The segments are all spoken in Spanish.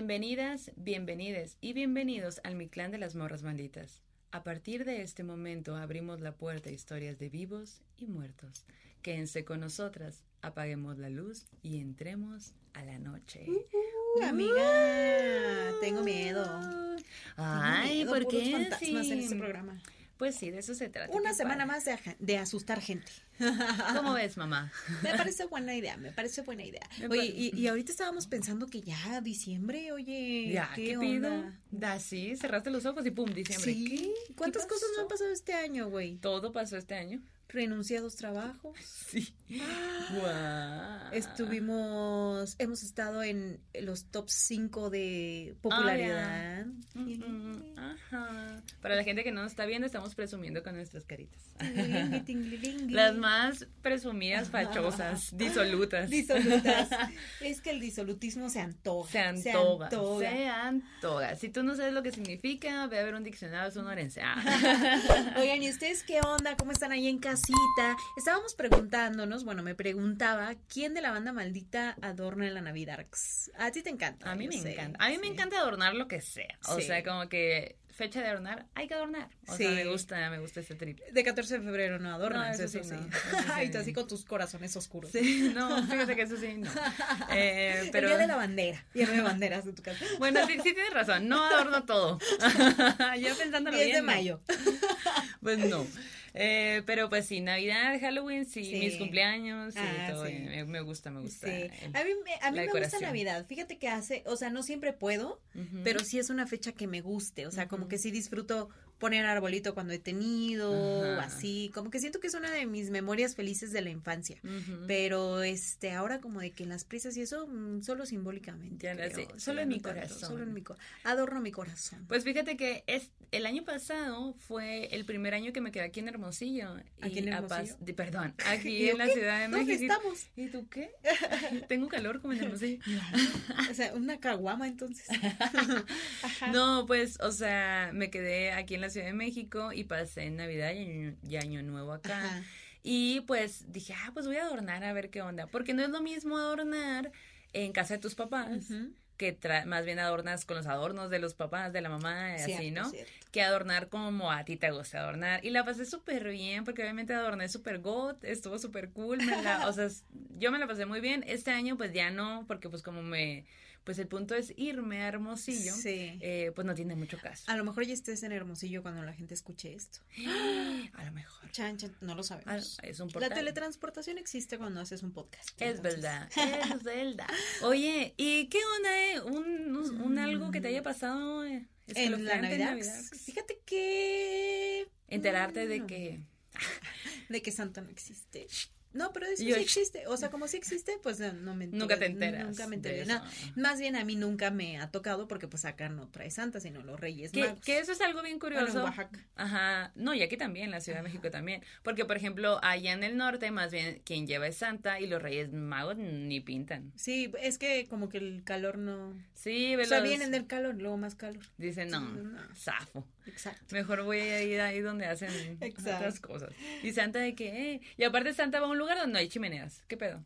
Bienvenidas, bienvenides y bienvenidos al Mi Clan de las Morras Malditas. A partir de este momento abrimos la puerta a historias de vivos y muertos. Quédense con nosotras, apaguemos la luz y entremos a la noche. Uh, amiga, tengo miedo. Ay, Tengo miedo, ¿por puros qué? fantasmas en este programa. Pues sí, de eso se trata. Una qué semana padre. más de, asustar gente. ¿Cómo ves, mamá? Me parece buena idea, me parece buena idea. Oye, y, y ahorita estábamos pensando que ya diciembre, oye, Ya, ¿qué, pido? Da, sí, cerraste los ojos y pum, diciembre. Sí, ¿Qué? ¿cuántas ¿Qué cosas no han pasado este año, güey? Todo pasó este año. Renunciados trabajos. Sí. Guau. Estuvimos, hemos estado en los top 5 de popularidad. Mm, Ajá. Para la gente que no nos está viendo, estamos presumiendo con nuestras caritas. Las más presumidas, fachosas, disolutas. Disolutas. es que el disolutismo se antoja. Se antoja, se antoja. antoja. Si tú no sabes lo que significa, ve a ver un diccionario sonorense. Ah. Oigan, ¿y ustedes qué onda? ¿Cómo están ahí en Estábamos preguntándonos, bueno, me preguntaba, ¿quién de la banda maldita adorna la Navidad? A ti te encanta. A mí yo me sé, encanta. A mí me encanta adornar lo que sea. O Sí. sea, como que fecha de adornar, hay que adornar. O sea, Sí. me gusta, me gusta ese trip. De 14 de febrero no adornas, No, eso eso, sí, no, tú así con tus corazones oscuros. Sí, no, fíjate que eso sí, no. Eh, pero... El día de la bandera. Día de banderas en tu casa. Bueno, sí, sí tienes razón, no adorno todo. ya pensándolo 10 bien. de no. mayo. Pues no. Eh, pero pues sí, Navidad, Halloween, sí, Sí. mis cumpleaños, sí, Ah, todo sí. Me, me gusta, me gusta. Sí. el- A mí, me, a mí me gusta. Navidad. Fíjate que hace, o sea, no siempre puedo, pero sí es una fecha que me guste. O sea, como que sí disfruto poner arbolito cuando he tenido, Ajá. así. Como que siento que es una de mis memorias felices de la infancia. Pero este, ahora como de que en las prisas y eso, mm, solo simbólicamente. Ya no creo, sé, solo en mi tanto, corazón. Solo en mi corazón. Adorno mi corazón. Pues fíjate que es el año pasado fue el primer año que me quedé aquí en Hermosillo. ¿Aquí en y a Hermosillo? Paz- di- perdón, ¿Y aquí en la qué? Ciudad de ¿Dónde México. estamos? ¿Y tú qué? Tengo calor como en Hermosillo. o sea, una caguama entonces. No, pues, o sea, me quedé aquí en la Ciudad de México y pasé Navidad y Año, y Año Nuevo acá. Ajá. Y pues dije, ah, pues voy a adornar a ver qué onda. Porque no es lo mismo adornar en casa de tus papás, que tra- más bien adornas con los adornos de los papás, de la mamá, y así, Cierto, ¿no? cierto. Que adornar como a ti te gusta adornar. Y la pasé súper bien, porque obviamente adorné súper got, estuvo súper cool. me la- o sea, yo me la pasé muy bien. Este año, pues ya no, porque pues como me. Pues el punto es irme a Hermosillo. Sí. eh, pues no tiene mucho caso. A lo mejor ya estés en Hermosillo cuando la gente escuche esto. A lo mejor. Chan, chan, no lo Ah, sabemos. es un La teletransportación existe cuando haces un podcast. Es entonces. verdad, es verdad. Oye, ¿y qué onda, eh? ¿Un, un, un algo que te haya pasado eh, En la Navidad. Fíjate que. Enterarte de Mm, que... De que Santa no existe. No, pero eso Yo- sí existe. O sea, como sí existe, pues no, no me enteré. Nunca te enteras Nunca me de enteré. eso. No, más bien a mí nunca me ha tocado porque pues acá no trae Santa, sino los Reyes Que, Magos. que eso es algo bien Bueno, en curioso. Oaxaca. Ajá. No, y aquí también, en la Ciudad de México también. Porque, por ejemplo, allá en el norte, más bien, quien lleva es Santa y los Reyes Magos ni pintan. Sí, es que como que el calor no. Sí, O ve sea, vienen del calor, luego más calor. Dicen, no, Sí, no. zafo. Exacto. Mejor voy a ir ahí donde hacen Exacto. otras cosas. Y Santa de que, eh. Y aparte Santa va a un lugar donde no hay chimeneas. ¿Qué pedo?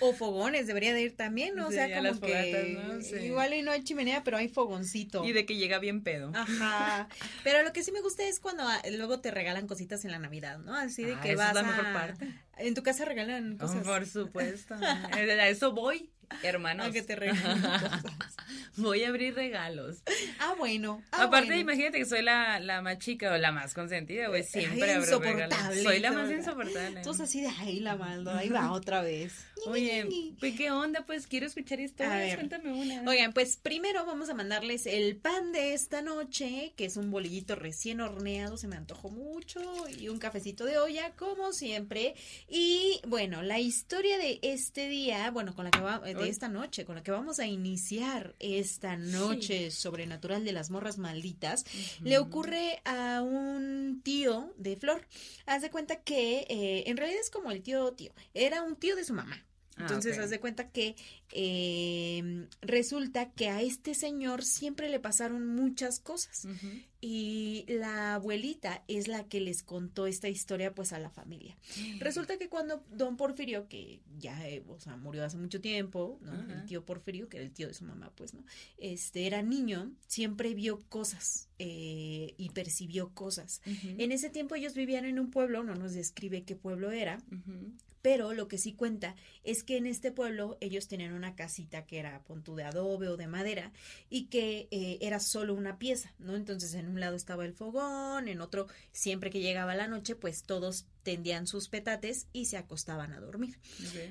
O, o fogones, debería de ir también, ¿no? O sea, a como las que fogatas, ¿no? Sí. igual y no hay chimenea, pero hay fogoncito. Y de que llega bien pedo. Ajá. Pero lo que sí me gusta es cuando ah, luego te regalan cositas en la Navidad, ¿no? Así de Ah, que esa vas es la a- mejor parte. En tu casa regalan Oh, cosas. por supuesto. A eso voy, hermanos. A que te regalen cosas. Voy a abrir regalos. Ah, bueno. Ah, Aparte, bueno. imagínate que soy la, la más chica o la más consentida, güey. Siempre Ay, abro regalos. Soy la más insoportable. Entonces así de ahí la maldo, ahí va otra vez. Oye, pues, ¿qué onda? Pues quiero escuchar historias. Cuéntame una. Oigan, pues primero vamos a mandarles el pan de esta noche, que es un bolillito recién horneado, se me antojó mucho, y un cafecito de olla, como siempre. Y bueno, la historia de este día, bueno, con la que va, de esta noche, con la que vamos a iniciar esta noche sobrenatural de las morras malditas, le ocurre a un tío de Flor. Haz de cuenta que eh, en realidad es como el tío tío, era un tío de su mamá. Ah, Entonces, haz de cuenta que em, resulta que a este señor siempre le pasaron muchas cosas. Y la abuelita es la que les contó esta historia pues a la familia. Resulta que cuando don Porfirio, que ya, eh, o sea, murió hace mucho tiempo, ¿no? El tío Porfirio, que era el tío de su mamá, pues, ¿no? Este, era niño, siempre vio cosas eh, y percibió cosas. En ese tiempo ellos vivían en un pueblo, no nos describe qué pueblo era, pero lo que sí cuenta es que en este pueblo ellos tenían una casita que era punto de adobe o de madera y que eh, era solo una pieza, ¿no? Entonces en un lado estaba el fogón, en otro, siempre que llegaba la noche, pues todos tendían sus petates y se acostaban a dormir.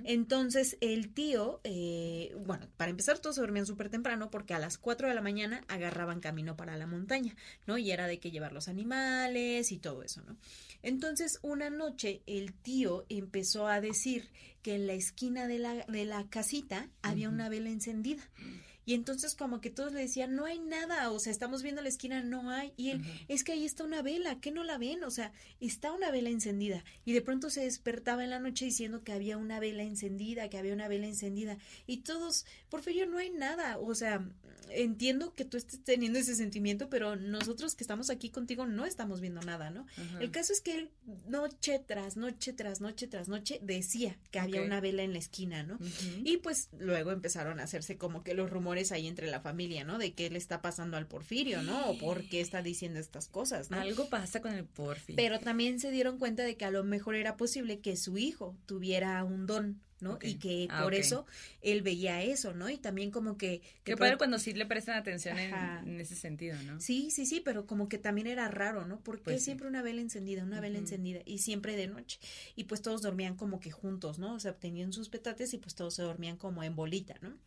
Entonces el tío, eh, bueno, para empezar todos se dormían súper temprano porque a las 4 de la mañana agarraban camino para la montaña, ¿no? Y era de que llevar los animales y todo eso, ¿no? Entonces una noche el tío empezó a decir que en la esquina de la, de la casita había una vela encendida. Y entonces como que todos le decían, no hay nada, o sea, estamos viendo la esquina, no hay. Y él, es que ahí está una vela, ¿qué no la ven? O sea, está una vela encendida. Y de pronto se despertaba en la noche diciendo que había una vela encendida, que había una vela encendida. Y todos, Porfirio, no hay nada. O sea, entiendo que tú estés teniendo ese sentimiento, pero nosotros que estamos aquí contigo no estamos viendo nada, ¿no? El caso es que él noche tras noche tras noche tras noche decía que había una vela en la esquina, ¿no? Y pues luego empezaron a hacerse como que los rumores ahí entre la familia, ¿no? De qué le está pasando al Porfirio, ¿no? O por qué está diciendo estas cosas, ¿no? Algo pasa con el Porfirio. Pero también se dieron cuenta de que a lo mejor era posible que su hijo tuviera un don, ¿no? Y que ah, por eso él veía eso, ¿no? Y también como que... que Qué cuando sí le prestan atención en, ese sentido, ¿no? Sí, sí, sí, pero como que también era raro, ¿no? Porque pues siempre una vela encendida, una vela encendida y siempre de noche. Y pues todos dormían como que juntos, ¿no? O sea, tenían sus petates y pues todos se dormían como en bolita, ¿no?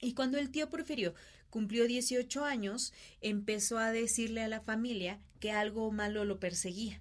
Y cuando el tío Porfirio cumplió 18 años, empezó a decirle a la familia que algo malo lo perseguía.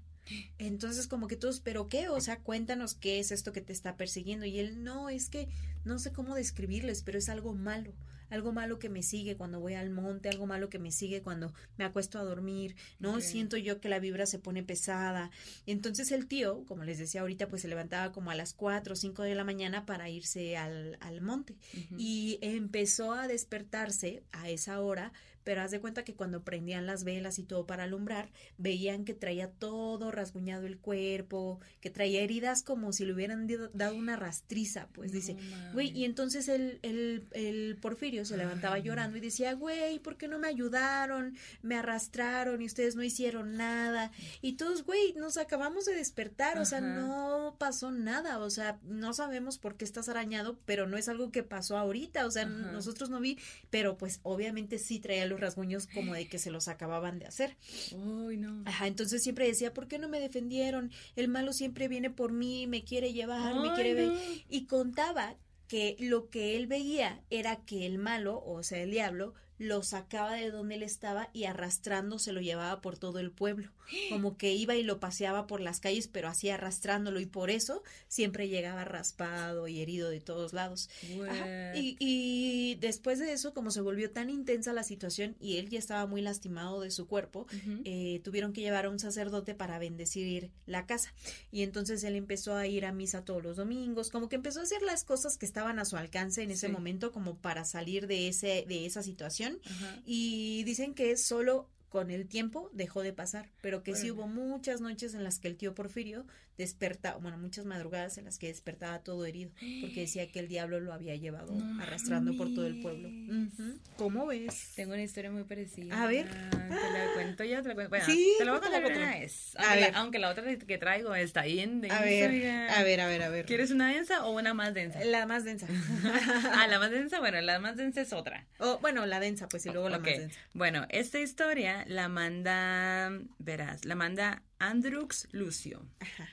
Entonces, como que todos, ¿pero qué? O sea, cuéntanos qué es esto que te está persiguiendo. Y él, no, es que no sé cómo describirles, pero es algo malo algo malo que me sigue cuando voy al monte, algo malo que me sigue cuando me acuesto a dormir, ¿no? Siento yo que la vibra se pone pesada. Entonces el tío, como les decía ahorita, pues se levantaba como a las 4 o 5 de la mañana para irse al, al monte y empezó a despertarse a esa hora pero haz de cuenta que cuando prendían las velas y todo para alumbrar, veían que traía todo rasguñado el cuerpo, que traía heridas como si le hubieran dado una rastriza, pues dice, güey, y entonces el, el, el Porfirio se levantaba llorando y decía, güey, ¿por qué no me ayudaron? Me arrastraron y ustedes no hicieron nada. Y todos, güey, nos acabamos de despertar, o sea, no pasó nada, o sea, no sabemos por qué estás arañado, pero no es algo que pasó ahorita, o sea, nosotros no vi, pero pues obviamente sí traía los rasguños como de que se los acababan de hacer. Uy, no. Ajá, entonces siempre decía, ¿por qué no me defendieron? El malo siempre viene por mí, me quiere llevar, me quiere ver. Y contaba que lo que él veía era que el malo, o sea, el diablo, lo sacaba de donde él estaba y arrastrando se lo llevaba por todo el pueblo. Como que iba y lo paseaba por las calles, pero así arrastrándolo y por eso siempre llegaba raspado y herido de todos lados. Y, y, después de eso, como se volvió tan intensa la situación y él ya estaba muy lastimado de su cuerpo, eh, tuvieron que llevar a un sacerdote para bendecir la casa. Y entonces él empezó a ir a misa todos los domingos, como que empezó a hacer las cosas que estaban a su alcance en ese momento como para salir de, ese, de esa situación. Y dicen que es solo con el tiempo dejó de pasar, pero que sí hubo muchas noches en las que el tío Porfirio despertaba, bueno, muchas madrugadas en las que despertaba todo herido, porque decía que el diablo lo había llevado arrastrando por todo el pueblo. ¿Cómo ves? Tengo una historia muy parecida. A ver. Te la cuento yo, te la cuento. Bueno, sí, te la voy a contar una vez. Aunque, la, aunque la otra que traigo está ahí en a ver, a ver, a ver, a ver. ¿Quieres una densa o una más densa? La más densa. ah, la más densa, bueno, la más densa es otra. Oh, bueno, la densa, pues, y luego la más densa. Bueno, esta historia la manda, verás, la manda Andrux Lucio. Ajá.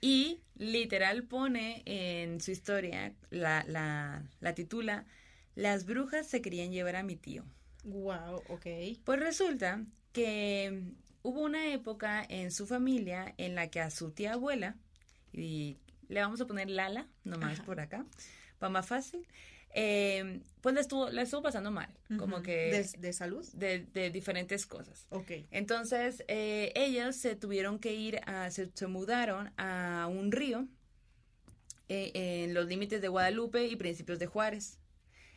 Y literal pone en su historia, la, la, la titula, Las brujas se querían llevar a mi tío. Wow, ok. Pues resulta que hubo una época en su familia en la que a su tía abuela, y le vamos a poner Lala, nomás por acá, para más fácil, eh, pues la estuvo, la estuvo pasando mal, como que... ¿De, salud? De, de, diferentes cosas. Ok. Entonces, eh, ellas se tuvieron que ir, a, se, mudaron a un río eh, en los límites de Guadalupe y principios de Juárez.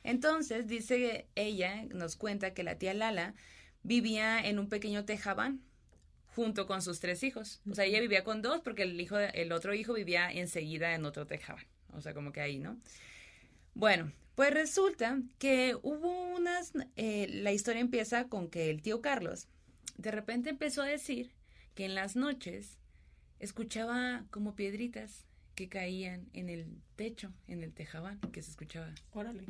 Entonces, dice ella, nos cuenta que la tía Lala vivía en un pequeño tejabán junto con sus tres hijos. O sea, ella vivía con dos porque el, hijo, el otro hijo vivía enseguida en otro tejabán. O sea, como que ahí, ¿no? Bueno, pues resulta que hubo unas... Eh, la historia empieza con que el tío Carlos de repente empezó a decir que en las noches escuchaba como piedritas que caían en el techo, en el tejabán, que se escuchaba. Órale.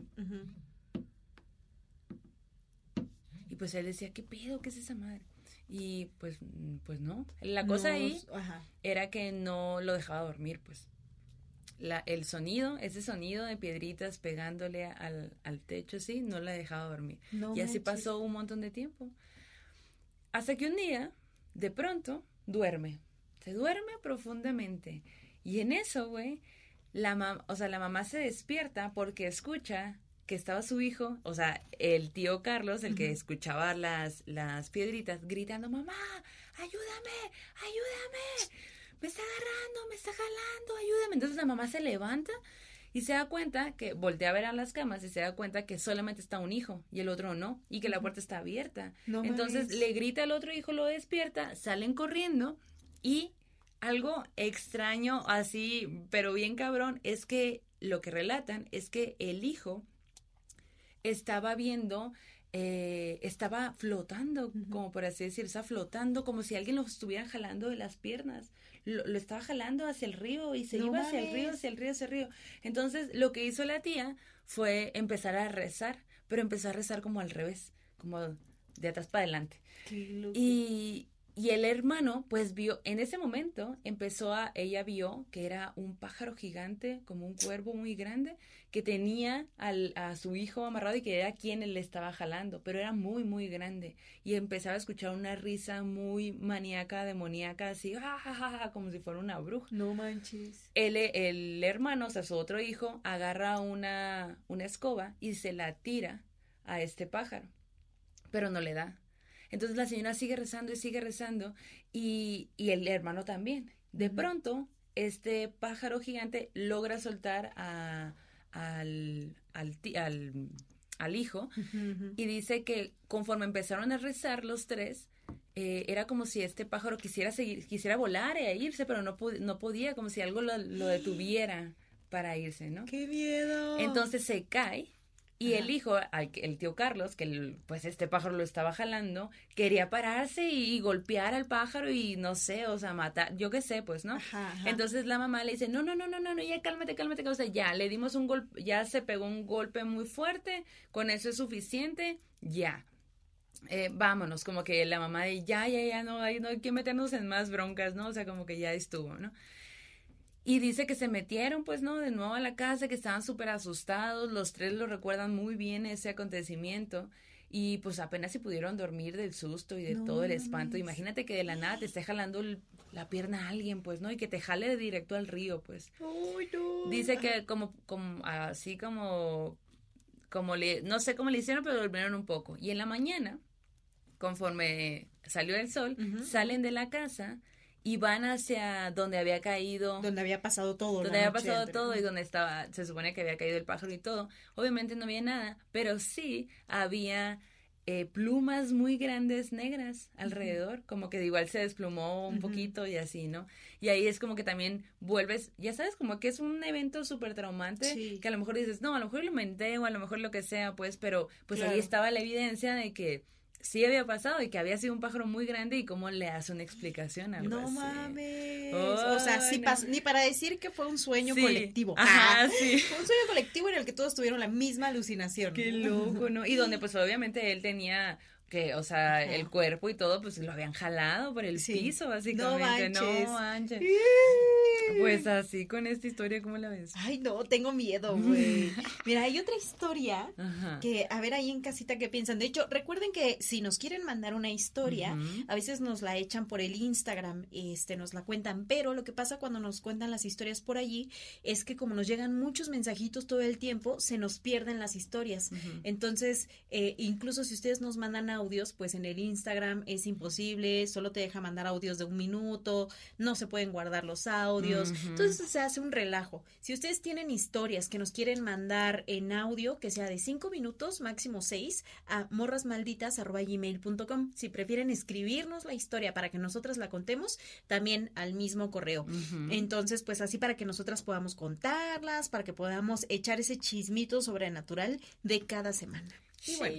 Y pues él decía, ¿qué pedo? ¿Qué es esa madre? Y pues, pues no. La cosa ahí era que no lo dejaba dormir, pues. La, el sonido, ese sonido de piedritas pegándole al, al techo, sí, no la dejaba dormir. y así pasó un montón de tiempo. Hasta que un día, de pronto, duerme. Se duerme profundamente. Y en eso, güey, la o sea, la mamá se despierta porque escucha que estaba su hijo, o sea, el tío Carlos, el que escuchaba las, las piedritas, gritando, mamá, ayúdame, ayúdame, me está agarrando, me está jalando, ayúdame. Entonces la mamá se levanta y se da cuenta que voltea a ver a las camas y se da cuenta que solamente está un hijo y el otro no, y que la puerta está abierta. Entonces le grita al otro hijo, lo despierta, salen corriendo y algo extraño así, pero bien cabrón, es que lo que relatan es que el hijo estaba viendo, eh, estaba flotando, como por así decir, está flotando como si alguien lo estuviera jalando de las piernas. Lo, estaba jalando hacia el río y se iba hacia el río, hacia el río, hacia el río. Entonces, lo que hizo la tía fue empezar a rezar, pero empezó a rezar como al revés, como de atrás para adelante. Y, y el hermano, pues vio, en ese momento empezó a, ella vio que era un pájaro gigante, como un cuervo muy grande, que tenía al, a su hijo amarrado y que era quien le estaba jalando, pero era muy, muy grande. Y empezaba a escuchar una risa muy maníaca, demoníaca, así, ja, como si fuera una bruja. No manches. El, el hermano, o sea, su otro hijo, agarra una, una escoba y se la tira a este pájaro, pero no le da entonces la señora sigue rezando y sigue rezando y, y el hermano también. De pronto, este pájaro gigante logra soltar a, al, al, al, al hijo y dice que conforme empezaron a rezar los tres, eh, era como si este pájaro quisiera seguir, quisiera volar e irse, pero no, no podía, como si algo lo, lo detuviera para irse, ¿no? ¡Qué miedo! Entonces se cae y el hijo, el tío Carlos, que pues este pájaro lo estaba jalando, quería pararse y, golpear al pájaro y no sé, o sea, matar, yo qué sé, pues, ¿no? Entonces la mamá le dice, no, no, no, no, no, no, ya cálmate, cálmate, o sea, ya, le dimos un golpe, ya se pegó un golpe muy fuerte, con eso es suficiente, ya. Eh, vámonos, como que la mamá de ya, ya, ya, no hay, no hay que meternos en más broncas, ¿no? O sea, como que ya estuvo, ¿no? Y dice que se metieron, pues, ¿no? De nuevo a la casa, que estaban súper asustados. Los tres lo recuerdan muy bien ese acontecimiento. Y pues apenas se pudieron dormir del susto y de todo el espanto. Imagínate que de la nada te esté jalando la pierna a alguien, pues, ¿no? Y que te jale directo al río, pues. Dice que como, como, así como, como le, no sé cómo le hicieron, pero durmieron un poco. Y en la mañana, conforme salió el sol, salen de la casa y van hacia donde había caído. Donde había pasado todo. Donde había pasado todo y donde estaba, se supone que había caído el pájaro y todo. Obviamente no había nada, pero sí había eh, plumas muy grandes negras alrededor, como que igual se desplumó un poquito y así, ¿no? Y ahí es como que también vuelves, ya sabes, como que es un evento súper traumante, que a lo mejor dices, no, a lo mejor lo inventé o a lo mejor lo que sea, pues, pero pues ahí estaba la evidencia de que sí había pasado y que había sido un pájaro muy grande y cómo le hace una explicación a algo no mames. O sea sí ni para decir que fue un sueño colectivo. Ajá, ah, sí. fue un sueño colectivo en el que todos tuvieron la misma alucinación. Qué loco no y donde pues obviamente él tenía que, o sea, el cuerpo y todo, pues lo habían jalado por el piso, básicamente. No manches. Pues así con esta historia, ¿cómo la ves? Ay, no, tengo miedo, güey. Mira, hay otra historia que, a ver ahí en casita qué piensan. De hecho, recuerden que si nos quieren mandar una historia, a veces nos la echan por el Instagram, este, nos la cuentan, pero lo que pasa cuando nos cuentan las historias por allí es que como nos llegan muchos mensajitos todo el tiempo, se nos pierden las historias. Entonces, eh, incluso si ustedes nos mandan a audios, pues en el Instagram es imposible, solo te deja mandar audios de un minuto, no se pueden guardar los audios, entonces se hace un relajo. Si ustedes tienen historias que nos quieren mandar en audio, que sea de cinco minutos, máximo seis, a morrasmalditas.gmail.com. Si prefieren escribirnos la historia para que nosotras la contemos, también al mismo correo. Entonces, pues así para que nosotras podamos contarlas, para que podamos echar ese chismito sobrenatural de cada semana. Y bueno,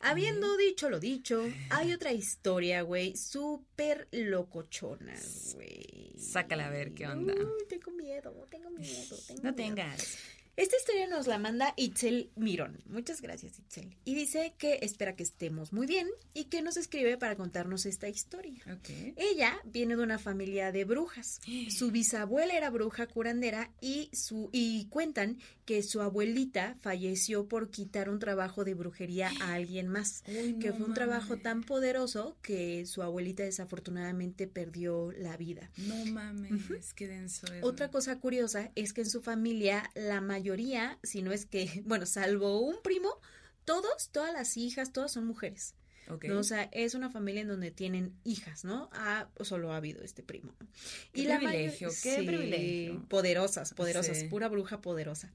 habiendo dicho lo dicho, hay otra historia, güey, súper locochona, güey. Sácala a ver qué onda. Uy, tengo miedo, tengo miedo. Tengo no miedo. tengas. Esta historia nos la manda Itzel Mirón. Muchas gracias, Itzel. Y dice que espera que estemos muy bien y que nos escribe para contarnos esta historia. Ok. Ella viene de una familia de brujas. Su bisabuela era bruja curandera y su y cuentan que su abuelita falleció por quitar un trabajo de brujería a alguien más, Uy, que no fue un trabajo tan poderoso que su abuelita desafortunadamente perdió la vida. No mames, qué denso. Otra cosa curiosa es que en su familia la mayoría, si no es que, bueno, salvo un primo, todos, todas las hijas, todas son mujeres. O sea, es una familia en donde tienen hijas, ¿no? Ah, solo ha habido este primo. Qué la privilegio, mayor- qué sí, privilegio. Poderosas, poderosas, Sí. pura bruja poderosa.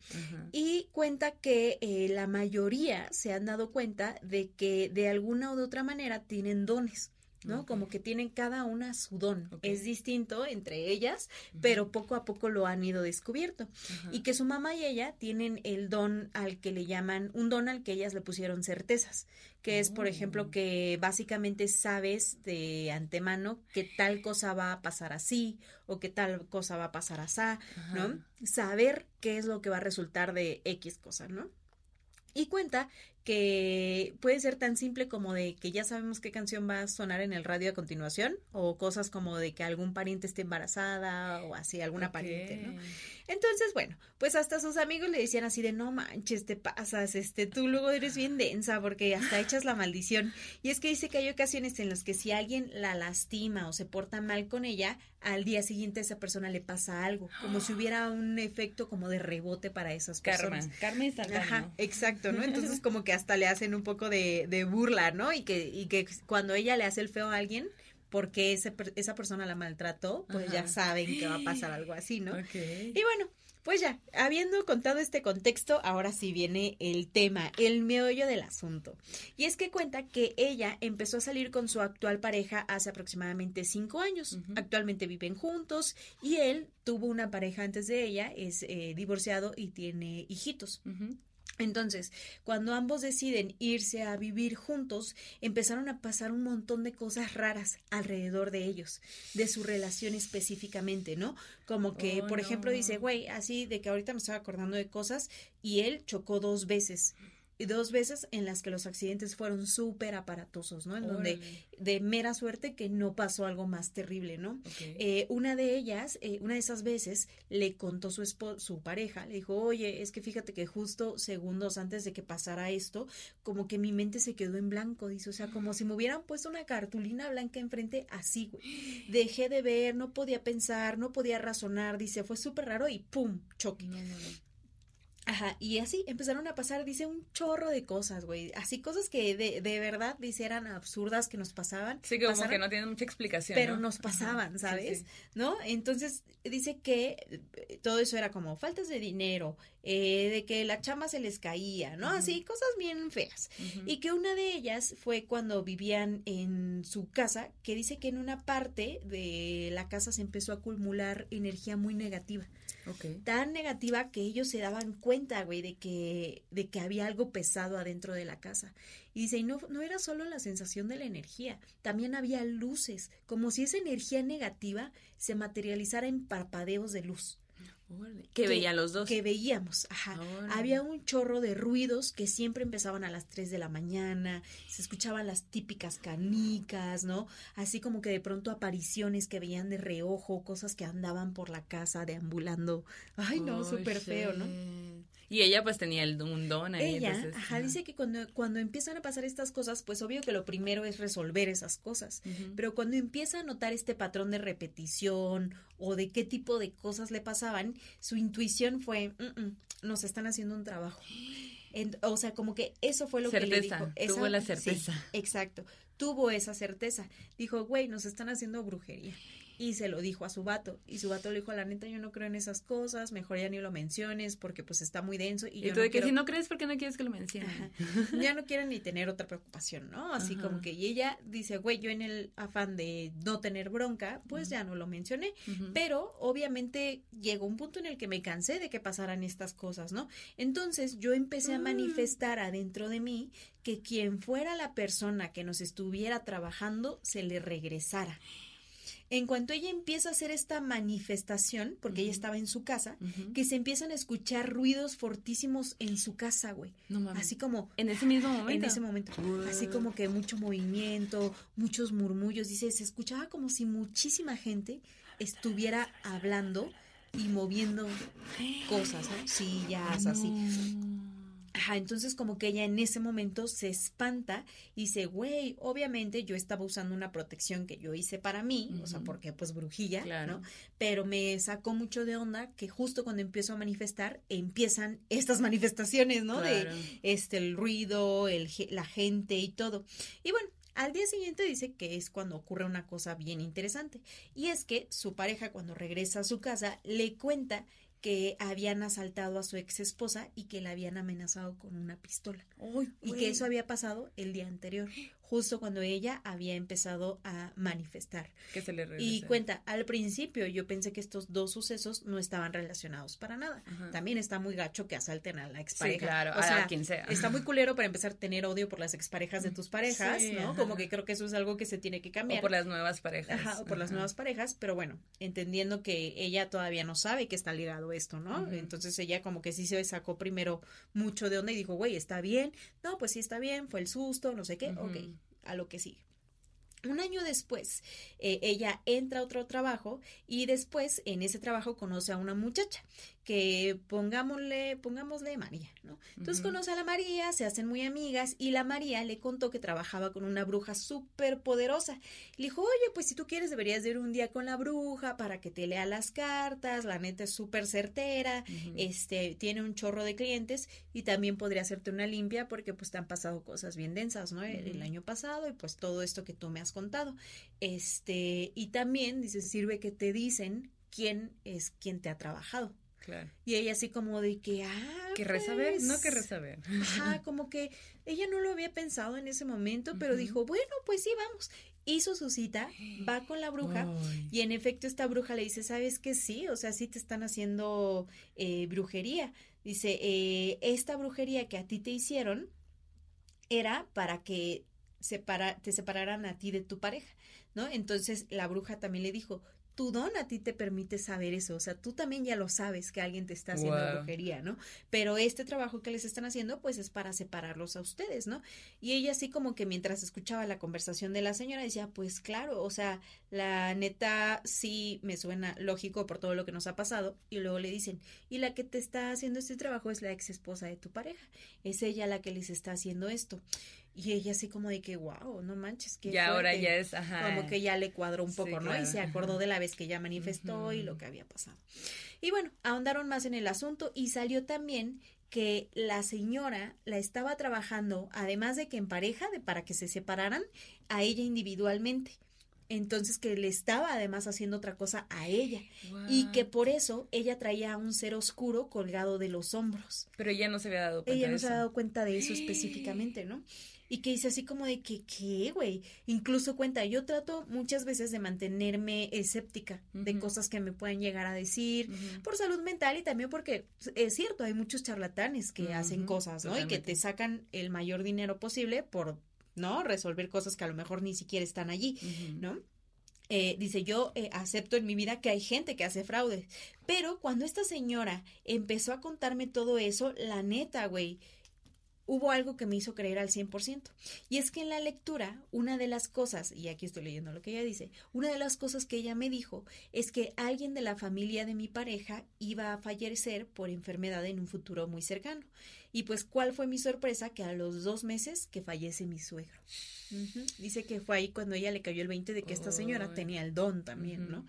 Y cuenta que eh, la mayoría se han dado cuenta de que de alguna u otra manera tienen dones. ¿No? Como que tienen cada una su don. Es distinto entre ellas, pero poco a poco lo han ido descubierto. Y que su mamá y ella tienen el don al que le llaman, un don al que ellas le pusieron certezas, que es, por Oh. ejemplo, que básicamente sabes de antemano que tal cosa va a pasar así o que tal cosa va a pasar así, ¿no? Saber qué es lo que va a resultar de X cosa, ¿no? Y cuenta que puede ser tan simple como de que ya sabemos qué canción va a sonar en el radio a continuación, o cosas como de que algún pariente esté embarazada, o así, alguna pariente, ¿no? Entonces, bueno, pues hasta sus amigos le decían así de no manches, te pasas, este, tú luego eres bien densa porque hasta echas la maldición. Y es que dice que hay ocasiones en las que si alguien la lastima o se porta mal con ella, al día siguiente a esa persona le pasa algo, como si hubiera un efecto como de rebote para esas personas. Karma instantáneo. Ajá, exacto, ¿no? Entonces como que hasta le hacen un poco de, de burla, ¿no? Y que, y que cuando ella le hace el feo a alguien, porque ese, esa persona la maltrató, pues Ajá. ya saben que va a pasar algo así, ¿no? Ok. Y bueno, pues ya, habiendo contado este contexto, ahora sí viene el tema, el meollo del asunto. Y es que cuenta que ella empezó a salir con su actual pareja hace aproximadamente cinco años. Actualmente viven juntos y él tuvo una pareja antes de ella, es eh, divorciado y tiene hijitos. Entonces, cuando ambos deciden irse a vivir juntos, empezaron a pasar un montón de cosas raras alrededor de ellos, de su relación específicamente, ¿no? Como que, Oh, por ejemplo, dice, güey, así de que ahorita me estaba acordando de cosas y él chocó dos veces. Y dos veces en las que los accidentes fueron súper aparatosos, ¿no? En donde de mera suerte que no pasó algo más terrible, ¿no? Eh, una de ellas, eh, una de esas veces, le contó su su pareja, le dijo, oye, es que fíjate que justo segundos antes de que pasara esto, como que mi mente se quedó en blanco, dice, o sea, como si me hubieran puesto una cartulina blanca enfrente, así, güey. Dejé de ver, no podía pensar, no podía razonar, dice, fue súper raro y ¡pum! choque. No, no, no. Ajá, y así empezaron a pasar, dice, un chorro de cosas, güey. Así cosas que de, de verdad, dice, eran absurdas que nos pasaban. Sí, como pasaron, que no tienen mucha explicación. pero ¿no? nos pasaban, Ajá. ¿sabes? sí. ¿No? Entonces dice que eh, todo eso era como faltas de dinero, eh, de que la chamba se les caía, ¿no? Así, cosas bien feas. Y que una de ellas fue cuando vivían en su casa, que dice que en una parte de la casa se empezó a acumular energía muy negativa Tan negativa que ellos se daban cuenta, güey, de que, de que había algo pesado adentro de la casa. Y dice, y no, no era solo la sensación de la energía, también había luces, como si esa energía negativa se materializara en parpadeos de luz. Que Que- veían los dos. que veíamos, ajá. Órale. Había un chorro de ruidos que siempre empezaban a las 3 de la mañana, se escuchaban las típicas canicas, ¿no? Así como que de pronto apariciones que veían de reojo, cosas que andaban por la casa deambulando. Ay, no, Oh, súper feo, ¿no? Y ella pues tenía el, un don ahí. Ella, entonces, ajá, dice que cuando, cuando empiezan a pasar estas cosas, pues obvio que lo primero es resolver esas cosas. Pero cuando empieza a notar este patrón de repetición o de qué tipo de cosas le pasaban, su intuición fue, "Mm, mm, nos están haciendo un trabajo. o sea, como que eso fue lo que le dijo. tuvo la certeza. exacto, tuvo esa certeza. Dijo, güey, nos están haciendo brujería y se lo dijo a su vato. Y su vato le dijo la neta yo no creo en esas cosas mejor ya ni lo menciones porque pues está muy denso y, yo tú de que si no crees porque no quieres que lo mencione ya no quieren ni tener otra preocupación no así como que y ella dice güey yo en el afán de no tener bronca pues ya no lo mencioné pero obviamente llegó un punto en el que me cansé de que pasaran estas cosas no entonces yo empecé a mm. manifestar adentro de mí que quien fuera la persona que nos estuviera trabajando se le regresara en cuanto ella empieza a hacer esta manifestación, porque ella estaba en su casa, que se empiezan a escuchar ruidos fortísimos en su casa, güey. No mames. Así como. En ese mismo momento. En ese momento. Así como que mucho movimiento, muchos murmullos. Dice, se escuchaba como si muchísima gente estuviera hablando y moviendo cosas, ¿no? Sillas, así. Ajá, entonces como que ella en ese momento se espanta y dice, güey, obviamente yo estaba usando una protección que yo hice para mí, o sea, porque pues brujilla, ¿no? Pero me sacó mucho de onda que justo cuando empiezo a manifestar, empiezan estas manifestaciones, ¿no? De este, el ruido, el, la gente y todo. Y bueno, al día siguiente dice que es cuando ocurre una cosa bien interesante. Y es que su pareja cuando regresa a su casa le cuenta que habían asaltado a su ex esposa y que la habían amenazado con una pistola. y que eso había pasado el día anterior justo cuando ella había empezado a manifestar. Que se le y cuenta, al principio yo pensé que estos dos sucesos no estaban relacionados para nada. También está muy gacho que asalten a la expareja. Sí, claro, o sea, a quien sea. Está muy culero para empezar a tener odio por las exparejas de tus parejas, ¿no? Como que creo que eso es algo que se tiene que cambiar. O por las nuevas parejas. Ajá, o por las nuevas parejas, pero bueno, entendiendo que ella todavía no sabe que está ligado esto, ¿no? Entonces ella como que sí se sacó primero mucho de onda y dijo, güey, está bien, no, pues sí está bien, fue el susto, no sé qué, ok a lo que sigue. Un año después, eh, ella entra a otro trabajo y después en ese trabajo conoce a una muchacha que pongámosle, pongámosle María, ¿no? Entonces conoce a la María, se hacen muy amigas y la María le contó que trabajaba con una bruja súper poderosa. Le dijo, oye, pues si tú quieres deberías ir un día con la bruja para que te lea las cartas, la neta es súper certera, este, tiene un chorro de clientes y también podría hacerte una limpia porque pues te han pasado cosas bien densas, ¿no? El, año pasado y pues todo esto que tú me has contado. Este, y también, dice, sirve que te dicen quién es quien te ha trabajado. Y ella así como de que, ah, querré saber, no querré saber. Ajá, como que ella no lo había pensado en ese momento, pero dijo, bueno, pues sí, vamos. Hizo su cita, va con la bruja y en efecto esta bruja le dice, ¿sabes qué? Sí, o sea, sí te están haciendo eh, brujería. Dice, eh, esta brujería que a ti te hicieron era para que separa, te separaran a ti de tu pareja, ¿no? Entonces la bruja también le dijo, tu don a ti te permite saber eso, o sea, tú también ya lo sabes que alguien te está haciendo brujería, ¿no? Pero este trabajo que les están haciendo, pues es para separarlos a ustedes, ¿no? Y ella así como que mientras escuchaba la conversación de la señora decía, pues claro, o sea, la neta sí me suena lógico por todo lo que nos ha pasado. Y luego le dicen, y la que te está haciendo este trabajo es la ex esposa de tu pareja, es ella la que les está haciendo esto. Y ella así como de que, wow, no manches, que... Y ahora ya es, ajá. Como que ya le cuadró un poco, ¿no? Y se acordó de la vez que ya manifestó y lo que había pasado. Y bueno, ahondaron más en el asunto y salió también que la señora la estaba trabajando, además de que en pareja, de para que se separaran, a ella individualmente. Entonces que le estaba además haciendo otra cosa a ella y que por eso ella traía un ser oscuro colgado de los hombros. Pero ella no se había dado cuenta. Ella no se había dado cuenta de eso específicamente, ¿no? y que dice así como de que, ¿qué, güey? Incluso cuenta, yo trato muchas veces de mantenerme escéptica de cosas que me pueden llegar a decir por salud mental y también porque es cierto, hay muchos charlatanes que hacen cosas, ¿no? Y que te sacan el mayor dinero posible por, ¿no? Resolver cosas que a lo mejor ni siquiera están allí, ¿no? Eh, dice, yo eh, acepto en mi vida que hay gente que hace fraude, pero cuando esta señora empezó a contarme todo eso, la neta, güey, hubo algo que me hizo creer al 100%. Y es que en la lectura, una de las cosas, y aquí estoy leyendo lo que ella dice, una de las cosas que ella me dijo es que alguien de la familia de mi pareja iba a fallecer por enfermedad en un futuro muy cercano. Y pues, ¿cuál fue mi sorpresa? Que a los dos meses que fallece mi suegro. Dice que fue ahí cuando ella le cayó el 20 de que esta señora tenía el don también, ¿no?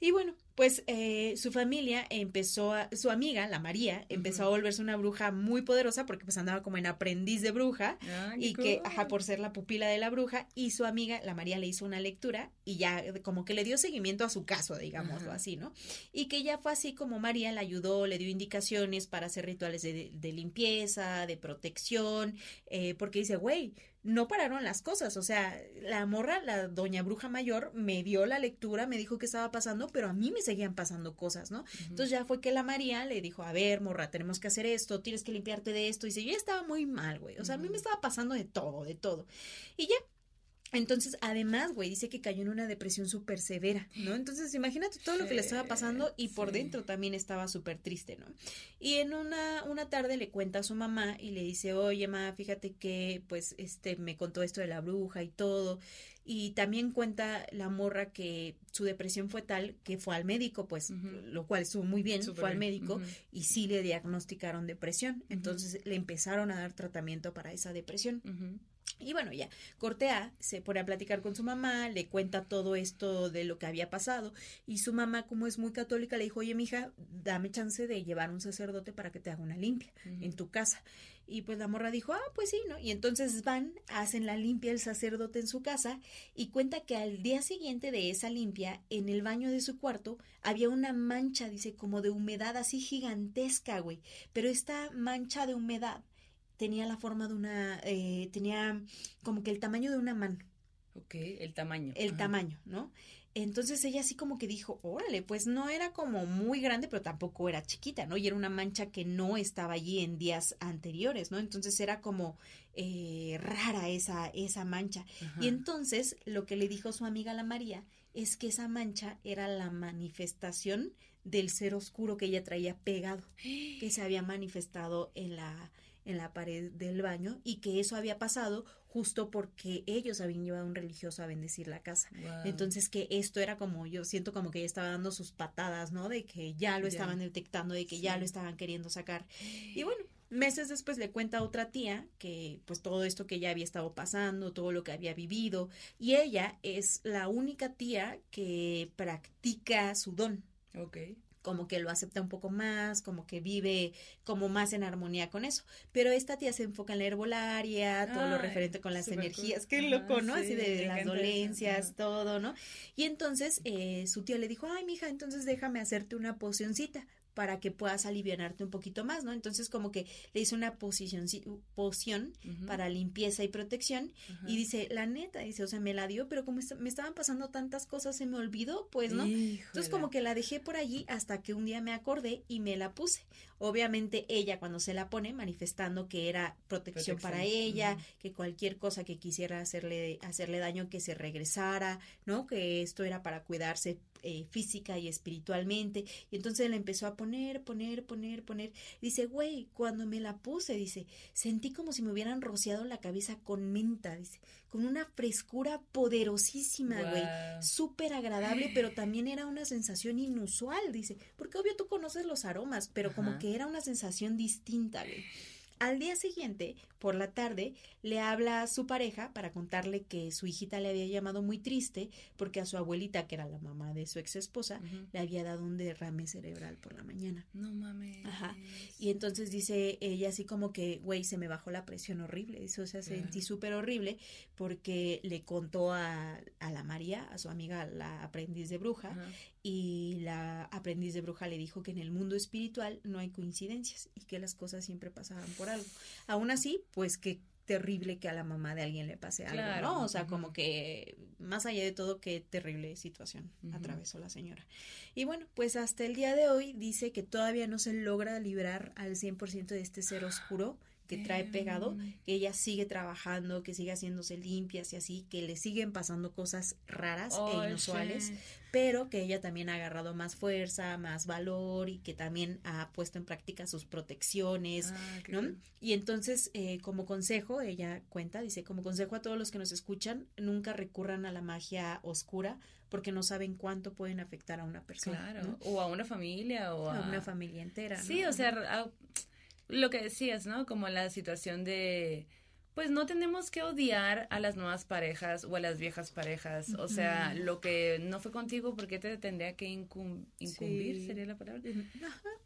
Y bueno, pues eh, su familia empezó a, su amiga, la María, empezó a volverse una bruja muy poderosa porque pues andaba como en aprendiz de bruja y que, ajá, por ser la pupila de la bruja y su amiga, la María, le hizo una lectura y ya como que le dio seguimiento a su caso, digámoslo así, ¿no? Y que ya fue así como María le ayudó, le dio indicaciones para hacer rituales de, de limpieza, de protección, eh, porque dice, güey, no pararon las cosas. O sea, la morra, la doña bruja mayor, me dio la lectura, me dijo qué estaba pasando, pero a mí me seguían pasando cosas, ¿no? Entonces ya fue que la María le dijo, a ver, morra, tenemos que hacer esto, tienes que limpiarte de esto. Y dice, yo estaba muy mal, güey. O sea, a mí me estaba pasando de todo, de todo. Y ya, entonces, además, güey, dice que cayó en una depresión súper severa, ¿no? Entonces, imagínate todo lo que le estaba pasando y por dentro también estaba súper triste, ¿no? Y en una, una tarde le cuenta a su mamá y le dice, oye, mamá, fíjate que, pues, este, me contó esto de la bruja y todo. Y también cuenta la morra que su depresión fue tal que fue al médico, pues, lo cual estuvo muy bien, fue al médico y sí le diagnosticaron depresión. Entonces, le empezaron a dar tratamiento para esa depresión. Y bueno, ya, Cortea se pone a platicar con su mamá, le cuenta todo esto de lo que había pasado y su mamá, como es muy católica, le dijo, oye, mija, dame chance de llevar un sacerdote para que te haga una limpia en tu casa. Y pues la morra dijo, ah, pues sí, ¿no? Y entonces van, hacen la limpia el sacerdote en su casa y cuenta que al día siguiente de esa limpia, en el baño de su cuarto, había una mancha, dice, como de humedad así gigantesca, güey. Pero esta mancha de humedad tenía la forma de una, eh, tenía como que el tamaño de una mano. Ok, el tamaño. El tamaño, ¿no? Entonces ella así como que dijo, órale, pues no era como muy grande, pero tampoco era chiquita, ¿no? Y era una mancha que no estaba allí en días anteriores, ¿no? Entonces era como eh, rara esa, esa mancha. Y entonces lo que le dijo su amiga la María es que esa mancha era la manifestación del ser oscuro que ella traía pegado, que se había manifestado en la, en la pared del baño y que eso había pasado justo porque ellos habían llevado a un religioso a bendecir la casa. Entonces que esto era como, yo siento como que ella estaba dando sus patadas, ¿no? De que ya lo estaban detectando, de que ya lo estaban queriendo sacar. Y bueno, meses después le cuenta a otra tía que pues todo esto que ya había estado pasando, todo lo que había vivido, y ella es la única tía que practica su don. Ok como que lo acepta un poco más, como que vive como más en armonía con eso. Pero esta tía se enfoca en la herbolaria, todo lo referente con las energías, qué loco, ¿no? Así de las dolencias, todo, ¿no? Y entonces eh, su tío le dijo, ay, mija, entonces déjame hacerte una pocioncita para que puedas alivianarte un poquito más, ¿no? Entonces como que le hizo una posición, poción para limpieza y protección y dice, la neta, dice, o sea, me la dio, pero como me estaban pasando tantas cosas, se me olvidó, pues, ¿no? Entonces como que la dejé por allí hasta que un día me acordé y me la puse. Obviamente ella cuando se la pone manifestando que era protección, para ella, que cualquier cosa que quisiera hacerle, hacerle daño que se regresara, ¿no? Que esto era para cuidarse eh, física y espiritualmente. Y entonces le empezó a poner, poner, poner, poner. Dice, güey, cuando me la puse, dice, sentí como si me hubieran rociado la cabeza con menta, dice, con una frescura poderosísima, güey, súper agradable, pero también era una sensación inusual, dice, porque obvio tú conoces los aromas, pero como que era una sensación distinta, güey. Al día siguiente, por la tarde, le habla a su pareja para contarle que su hijita le había llamado muy triste porque a su abuelita, que era la mamá de su ex esposa, le había dado un derrame cerebral por la mañana. No mames. Ajá. Y entonces dice ella así como que, güey, se me bajó la presión horrible. Dice, o sea, sentí súper horrible porque le contó a, a, la María, a su amiga, la aprendiz de bruja, y la aprendiz de bruja le dijo que en el mundo espiritual no hay coincidencias y que las cosas siempre pasaban por algo. Aún así, pues qué terrible que a la mamá de alguien le pase algo, ¿no? O sea, como que más allá de todo, qué terrible situación atravesó la señora. Y bueno, pues hasta el día de hoy dice que todavía no se logra librar al 100% de este ser oscuro que trae pegado, que ella sigue trabajando, que sigue haciéndose limpias y así, que le siguen pasando cosas raras e inusuales, pero que ella también ha agarrado más fuerza, más valor y que también ha puesto en práctica sus protecciones, ah, ¿no? Y entonces, eh, como consejo, ella cuenta, dice, como consejo a todos los que nos escuchan, nunca recurran a la magia oscura porque no saben cuánto pueden afectar a una persona. Claro, o a una familia o a, una familia entera. Sí, o sea, lo que decías, ¿no? Como la situación de pues no tenemos que odiar a las nuevas parejas o a las viejas parejas. O sea, lo que no fue contigo, ¿por qué te tendría que incumbir? ¿Sería la palabra?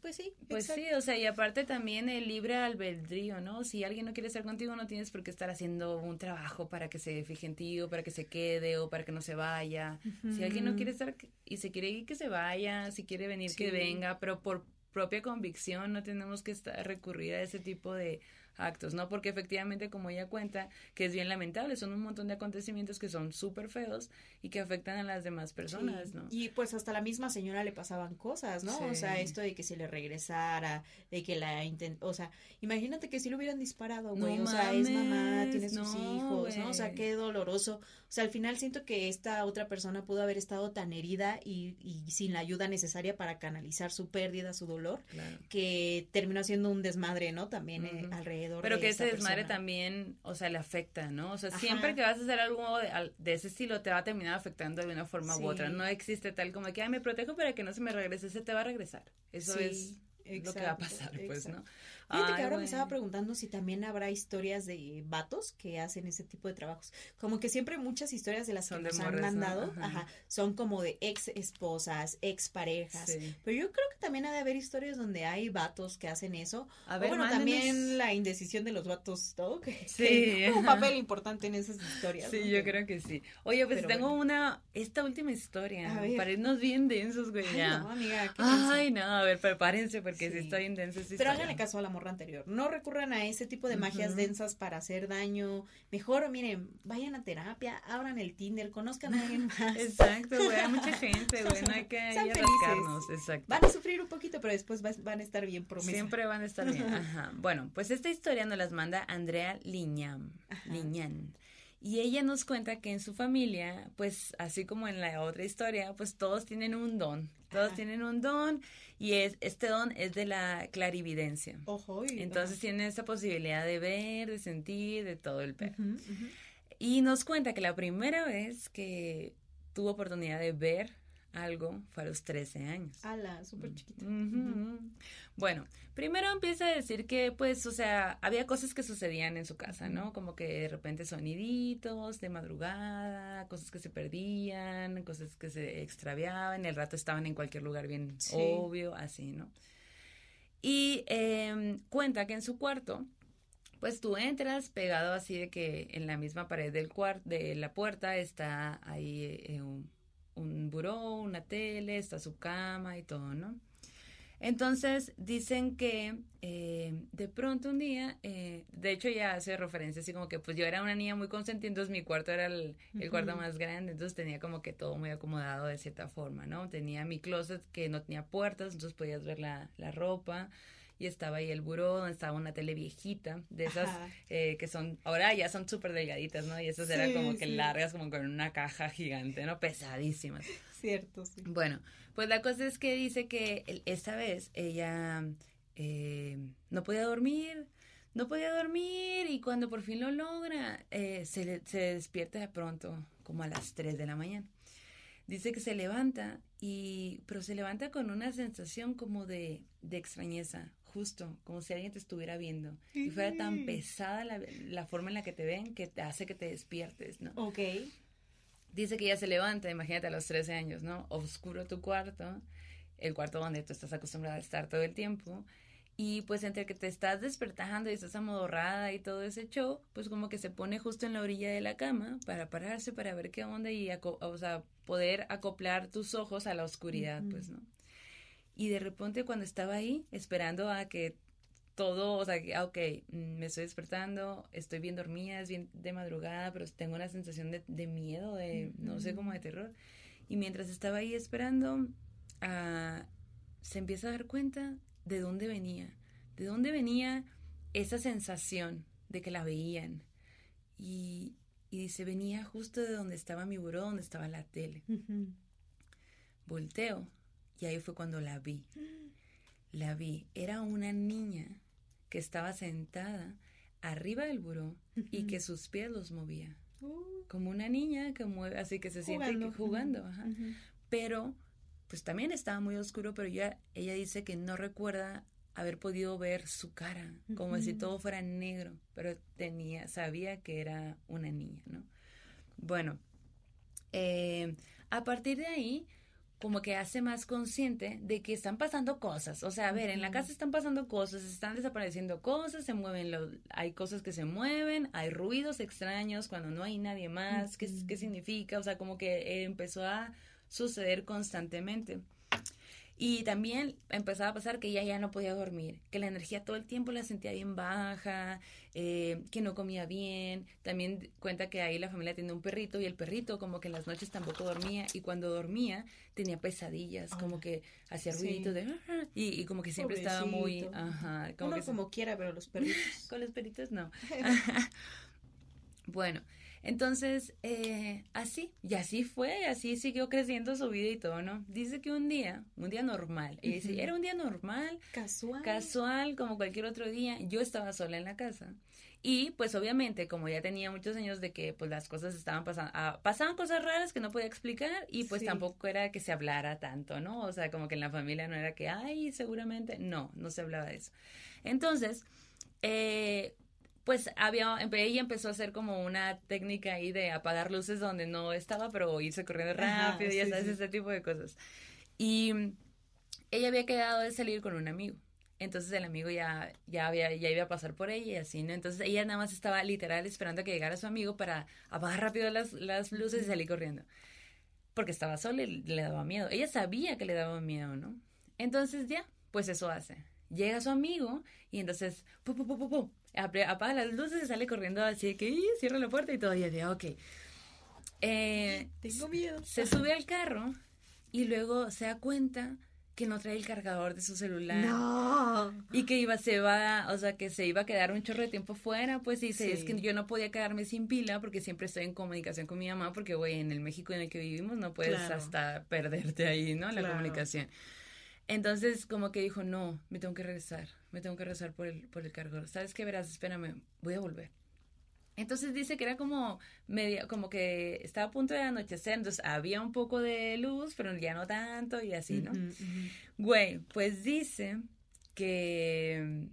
pues sí. Pues sí, o sea, y aparte también el libre albedrío, ¿no? Si alguien no quiere estar contigo, no tienes por qué estar haciendo un trabajo para que se fije en ti o para que se quede o para que no se vaya. Si alguien no quiere estar y se quiere ir, que se vaya. Si quiere venir, que venga. Pero por propia convicción no tenemos que estar, recurrir a ese tipo de actos, ¿no? Porque efectivamente, como ella cuenta, que es bien lamentable, son un montón de acontecimientos que son súper feos y que afectan a las demás personas, ¿no? Y pues hasta la misma señora le pasaban cosas, ¿no? O sea, esto de que se le regresara, de que la intentó, o sea, imagínate que si lo hubieran disparado, güey, o sea, es mamá, tiene sus hijos, ¿no? O sea, qué doloroso. O sea, al final siento que esta otra persona pudo haber estado tan herida y, y sin la ayuda necesaria para canalizar su pérdida, su dolor, que terminó siendo un desmadre, ¿no? También eh, alrededor pero que ese desmadre también, o sea, le afecta, ¿no? O sea, siempre que vas a hacer algo de, ese estilo te va a terminar afectando de una forma u otra. No existe tal como que, ay, me protejo para que no se me regrese, se te va a regresar. Eso es lo que va a pasar, pues, ¿no? Fíjate que ahora me estaba preguntando si también habrá historias de vatos que hacen ese tipo de trabajos. Como que siempre muchas historias de las que nos han mandado, ajá. son como de ex esposas, ex parejas. Pero yo creo que también ha de haber historias donde hay vatos que hacen eso. A ver, bueno, también la indecisión de los vatos, todo que, sí. un papel importante en esas historias. Sí, yo creo que sí. Oye, pues tengo una, esta última historia, para irnos bien densos, güey. Ay, no, amiga, Ay, no, a ver, prepárense porque si estoy intenso. Pero háganle caso al amor anterior. No recurran a ese tipo de magias densas para hacer daño. Mejor, miren, vayan a terapia, abran el Tinder, conozcan a alguien más. Exacto, güey, hay mucha gente, güey, no hay que exacto. Van a sufrir un poquito, pero después van a estar bien, promesa. Siempre van a estar bien, ajá. Bueno, pues esta historia nos las manda Andrea Liñán. Liñán. Y ella nos cuenta que en su familia, pues así como en la otra historia, pues todos tienen un don. Todos tienen un don y es, este don es de la clarividencia. Ojo, Entonces tiene esa posibilidad de ver, de sentir, de todo el perro. Y nos cuenta que la primera vez que tuvo oportunidad de ver algo fue a los 13 años. Ala, súper chiquita. Bueno, primero empieza a decir que, pues, o sea, había cosas que sucedían en su casa, ¿no? Como que de repente soniditos de madrugada, cosas que se perdían, cosas que se extraviaban, el rato estaban en cualquier lugar bien obvio, así, ¿no? Y em, cuenta que en su cuarto, pues tú entras pegado así de que en la misma pared del cuarto, de la puerta está ahí eh, un un buró, una tele, está su cama y todo, ¿no? Entonces dicen que eh, de pronto un día, eh, de hecho ya hace referencia así como que pues yo era una niña muy consentida, entonces mi cuarto era el, cuarto más grande, entonces tenía como que todo muy acomodado de cierta forma, ¿no? Tenía mi closet que no tenía puertas, entonces podías ver la, la ropa y estaba ahí el buró donde estaba una tele viejita, de esas eh, que son, ahora ya son súper delgaditas, ¿no? Y esas eran como que largas, como con una caja gigante, ¿no? Pesadísimas. Cierto, sí. Bueno, pues la cosa es que dice que esta vez ella eh, no podía dormir, no podía dormir y cuando por fin lo logra, eh, se, se despierta de pronto, como a las 3 de la mañana. Dice que se levanta y, pero se levanta con una sensación como de, de extrañeza, justo, como si alguien te estuviera viendo. Y fuera tan pesada la, la, forma en la que te ven que te hace que te despiertes, ¿no? Ok. Dice que ella se levanta, imagínate a los 13 años, ¿no? Oscuro tu cuarto, el cuarto donde tú estás acostumbrada a estar todo el tiempo. Y pues entre que te estás despertando y estás amodorrada y todo ese show, pues como que se pone justo en la orilla de la cama para pararse, para ver qué onda y, o sea, poder acoplar tus ojos a la oscuridad, pues, ¿no? Y de repente cuando estaba ahí, esperando a que todo, o sea, ah, ok, me estoy despertando, estoy bien dormida, es bien de madrugada, pero tengo una sensación de, de miedo, de, no sé, como de terror. Y mientras estaba ahí esperando, uh, se empieza a dar cuenta de dónde venía, de dónde venía esa sensación de que la veían. Y, y dice, venía justo de donde estaba mi buró, donde estaba la tele. Volteo y ahí fue cuando la vi. La vi. Era una niña que estaba sentada arriba del buró y que sus pies los movía. Uh. Como una niña que mueve, así que se siente jugando. Pero, pues también estaba muy oscuro, pero ya ella dice que no recuerda haber podido ver su cara, como si todo fuera negro, pero tenía, sabía que era una niña, ¿no? Bueno, eh, a partir de ahí, como que hace más consciente de que están pasando cosas. O sea, a ver, en la casa están pasando cosas, están desapareciendo cosas, se mueven, los, hay cosas que se mueven, hay ruidos extraños cuando no hay nadie más. ¿Qué, ¿Qué significa? O sea, como que empezó a suceder constantemente. Y también empezaba a pasar que ella ya no podía dormir, que la energía todo el tiempo la sentía bien baja, eh, que no comía bien. También cuenta que ahí la familia tiene un perrito y el perrito como que en las noches tampoco dormía y cuando dormía tenía pesadillas, como que hacía ruiditos de... Ah", y, como que siempre estaba muy... Ajá, como que como quiera, pero los perritos... Con los perritos no. bueno, entonces, eh, así, y así fue, así siguió creciendo su vida y todo, ¿no? Dice que un día, un día normal, y dice, era un día normal, casual, casual, como cualquier otro día, yo estaba sola en la casa. Y pues obviamente, como ya tenía muchos años de que pues las cosas estaban pasando, ah, pasaban cosas raras que no podía explicar y pues tampoco era que se hablara tanto, ¿no? O sea, como que en la familia no era que, ay, seguramente, no, no se hablaba de eso. Entonces, eh, pues había, ella empezó a hacer como una técnica ahí de apagar luces donde no estaba, pero irse corriendo rápido, y ya sabes, ese tipo de cosas. Y ella había quedado de salir con un amigo. Entonces el amigo ya, ya, había, ya iba a pasar por ella y así, ¿no? Entonces ella nada más estaba literal esperando a que llegara su amigo para apagar rápido las, las luces y salir corriendo. Porque estaba sola y le daba miedo. Ella sabía que le daba miedo, ¿no? Entonces ya, pues eso hace. Llega su amigo y entonces, pu, pu, pu, apaga las luces y sale corriendo así que cierra la puerta y todavía de, ok. Eh, Tengo miedo. Se sube al carro y luego se da cuenta que no trae el cargador de su celular. No. Y que iba, se va, o sea, que se iba a quedar un chorro de tiempo fuera, pues dice, es que yo no podía quedarme sin pila porque siempre estoy en comunicación con mi mamá, porque, güey, en el México en el que vivimos no puedes hasta perderte ahí, ¿no? La comunicación. Entonces, como que dijo, no, me tengo que regresar, me tengo que regresar por el, por el cargador. ¿Sabes qué? Verás, espérame, voy a volver. Entonces dice que era como media, como que estaba a punto de anochecer, entonces había un poco de luz, pero ya no tanto y así, ¿no? Güey, pues dice que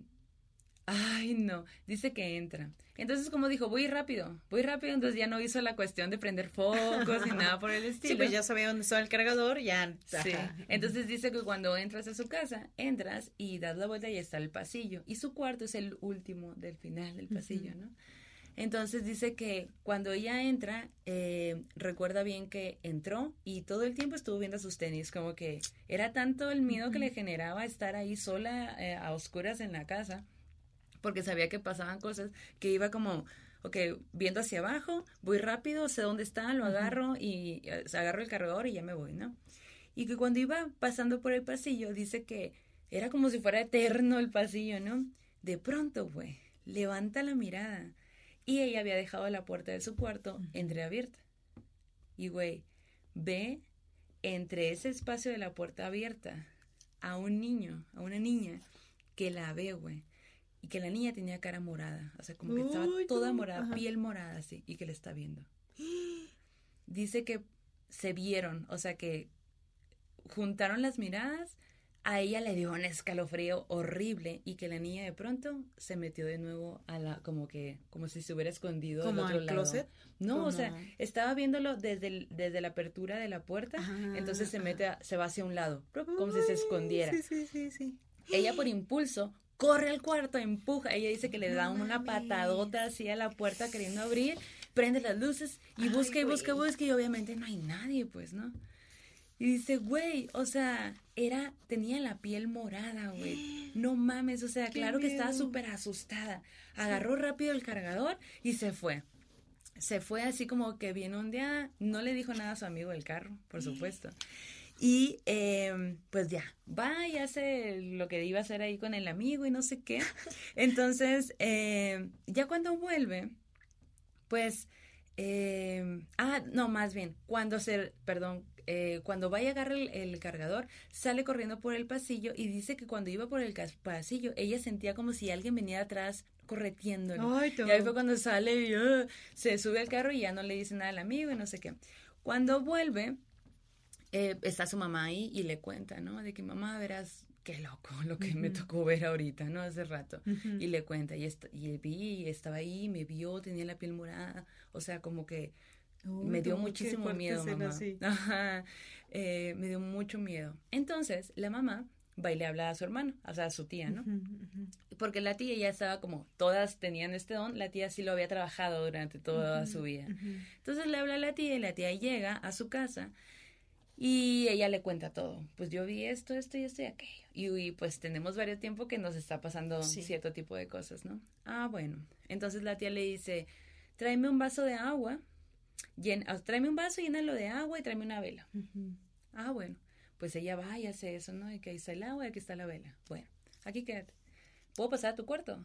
Ay, no, dice que entra. Entonces, como dijo, voy rápido, voy rápido, entonces ya no hizo la cuestión de prender focos ni nada por el estilo. Sí, pues ya sabía dónde estaba el cargador, ya. Sí. Entonces dice que cuando entras a su casa, entras y das la vuelta y está el pasillo. Y su cuarto es el último del final del pasillo, ¿no? Entonces dice que cuando ella entra, eh, recuerda bien que entró y todo el tiempo estuvo viendo sus tenis, como que era tanto el miedo que le generaba estar ahí sola eh, a oscuras en la casa porque sabía que pasaban cosas, que iba como, ok, viendo hacia abajo, voy rápido, sé dónde está, lo agarro y eh, agarro el cargador y ya me voy, ¿no? Y que cuando iba pasando por el pasillo, dice que era como si fuera eterno el pasillo, ¿no? De pronto, güey, levanta la mirada y ella había dejado la puerta de su cuarto entreabierta. Y, güey, ve entre ese espacio de la puerta abierta a un niño, a una niña, que la ve, güey y que la niña tenía cara morada, o sea, como que estaba toda morada, piel morada así, y que le está viendo. Dice que se vieron, o sea, que juntaron las miradas, a ella le dio un escalofrío horrible y que la niña de pronto se metió de nuevo a la, como que, como si se hubiera escondido ¿Como del otro al closet? No, o sea, estaba viéndolo desde, desde la apertura de la puerta, entonces se mete, se va hacia un lado, como si se escondiera. Sí, sí, sí, sí. Ella por impulso corre al cuarto, empuja. Ella dice que le da una patadota así a la puerta queriendo abrir, prende las luces y busca y busca y busca y obviamente no hay nadie, pues, ¿no? Y dice, güey, o sea, era, tenía la piel morada, güey. No mames, o sea, claro que estaba súper asustada. Agarró rápido el cargador y se fue. Se fue así como que bien ondeada. No le dijo nada a su amigo del carro, por supuesto. Y em, pues ya, va y hace lo que iba a hacer ahí con el amigo y no sé qué. Entonces, em, ya cuando vuelve, pues, em, ah, no, más bien, cuando se, perdón, eh, cuando va y agarra el, cargador, sale corriendo por el pasillo y dice que cuando iba por el pasillo, ella sentía como si alguien venía atrás corretiéndolo. y ahí fue cuando sale y uh, se sube al carro y ya no le dice nada al amigo y no sé qué. Cuando vuelve, eh, está su mamá ahí y le cuenta, ¿no? De que mamá, verás, qué loco lo que me tocó ver ahorita, ¿no? Hace rato. Y le cuenta, y, y vi, estaba ahí, me vio, tenía la piel morada, o sea, como que me dio muchísimo miedo, mamá. Ajá, eh, me dio mucho miedo. Entonces, la mamá va y le habla a su hermano, o sea, a su tía, ¿no? Porque la tía ya estaba como, todas tenían este don, la tía sí lo había trabajado durante toda su vida. Entonces le habla a la tía y la tía llega a su casa y ella le cuenta todo. Pues yo vi esto, esto y esto y aquello. Y, pues tenemos varios tiempo que nos está pasando cierto tipo de cosas, ¿no? Ah, bueno. Entonces la tía le dice, tráeme un vaso de agua, llena, tráeme un vaso, llénalo de agua y tráeme una vela. Ah, bueno. Pues ella va y hace eso, ¿no? Y que ahí está el agua y aquí está la vela. Bueno, aquí quédate. ¿Puedo pasar a tu cuarto?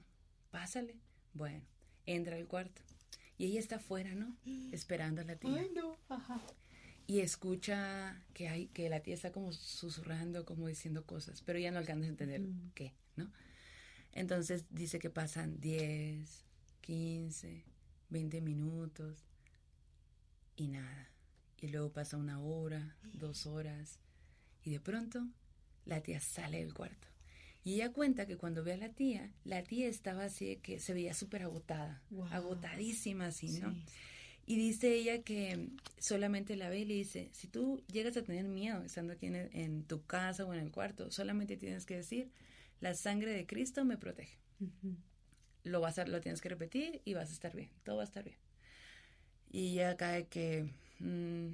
Pásale. Bueno, entra al cuarto. Y ella está afuera, ¿no? Esperando a la tía. Ay, no. Ajá y escucha que hay que la tía está como susurrando, como diciendo cosas, pero ya no alcanza a entender qué, ¿no? Entonces dice que pasan 10, 15, 20 minutos y nada. Y luego pasa una hora, dos horas y de pronto la tía sale del cuarto. Y ella cuenta que cuando ve a la tía, la tía estaba así que se veía súper agotada, agotadísima así, ¿no? Y dice ella que solamente la ve y le dice, si tú llegas a tener miedo estando aquí en, tu casa o en el cuarto, solamente tienes que decir, la sangre de Cristo me protege. Lo vas a, lo tienes que repetir y vas a estar bien, todo va a estar bien. Y ya cae que, mm,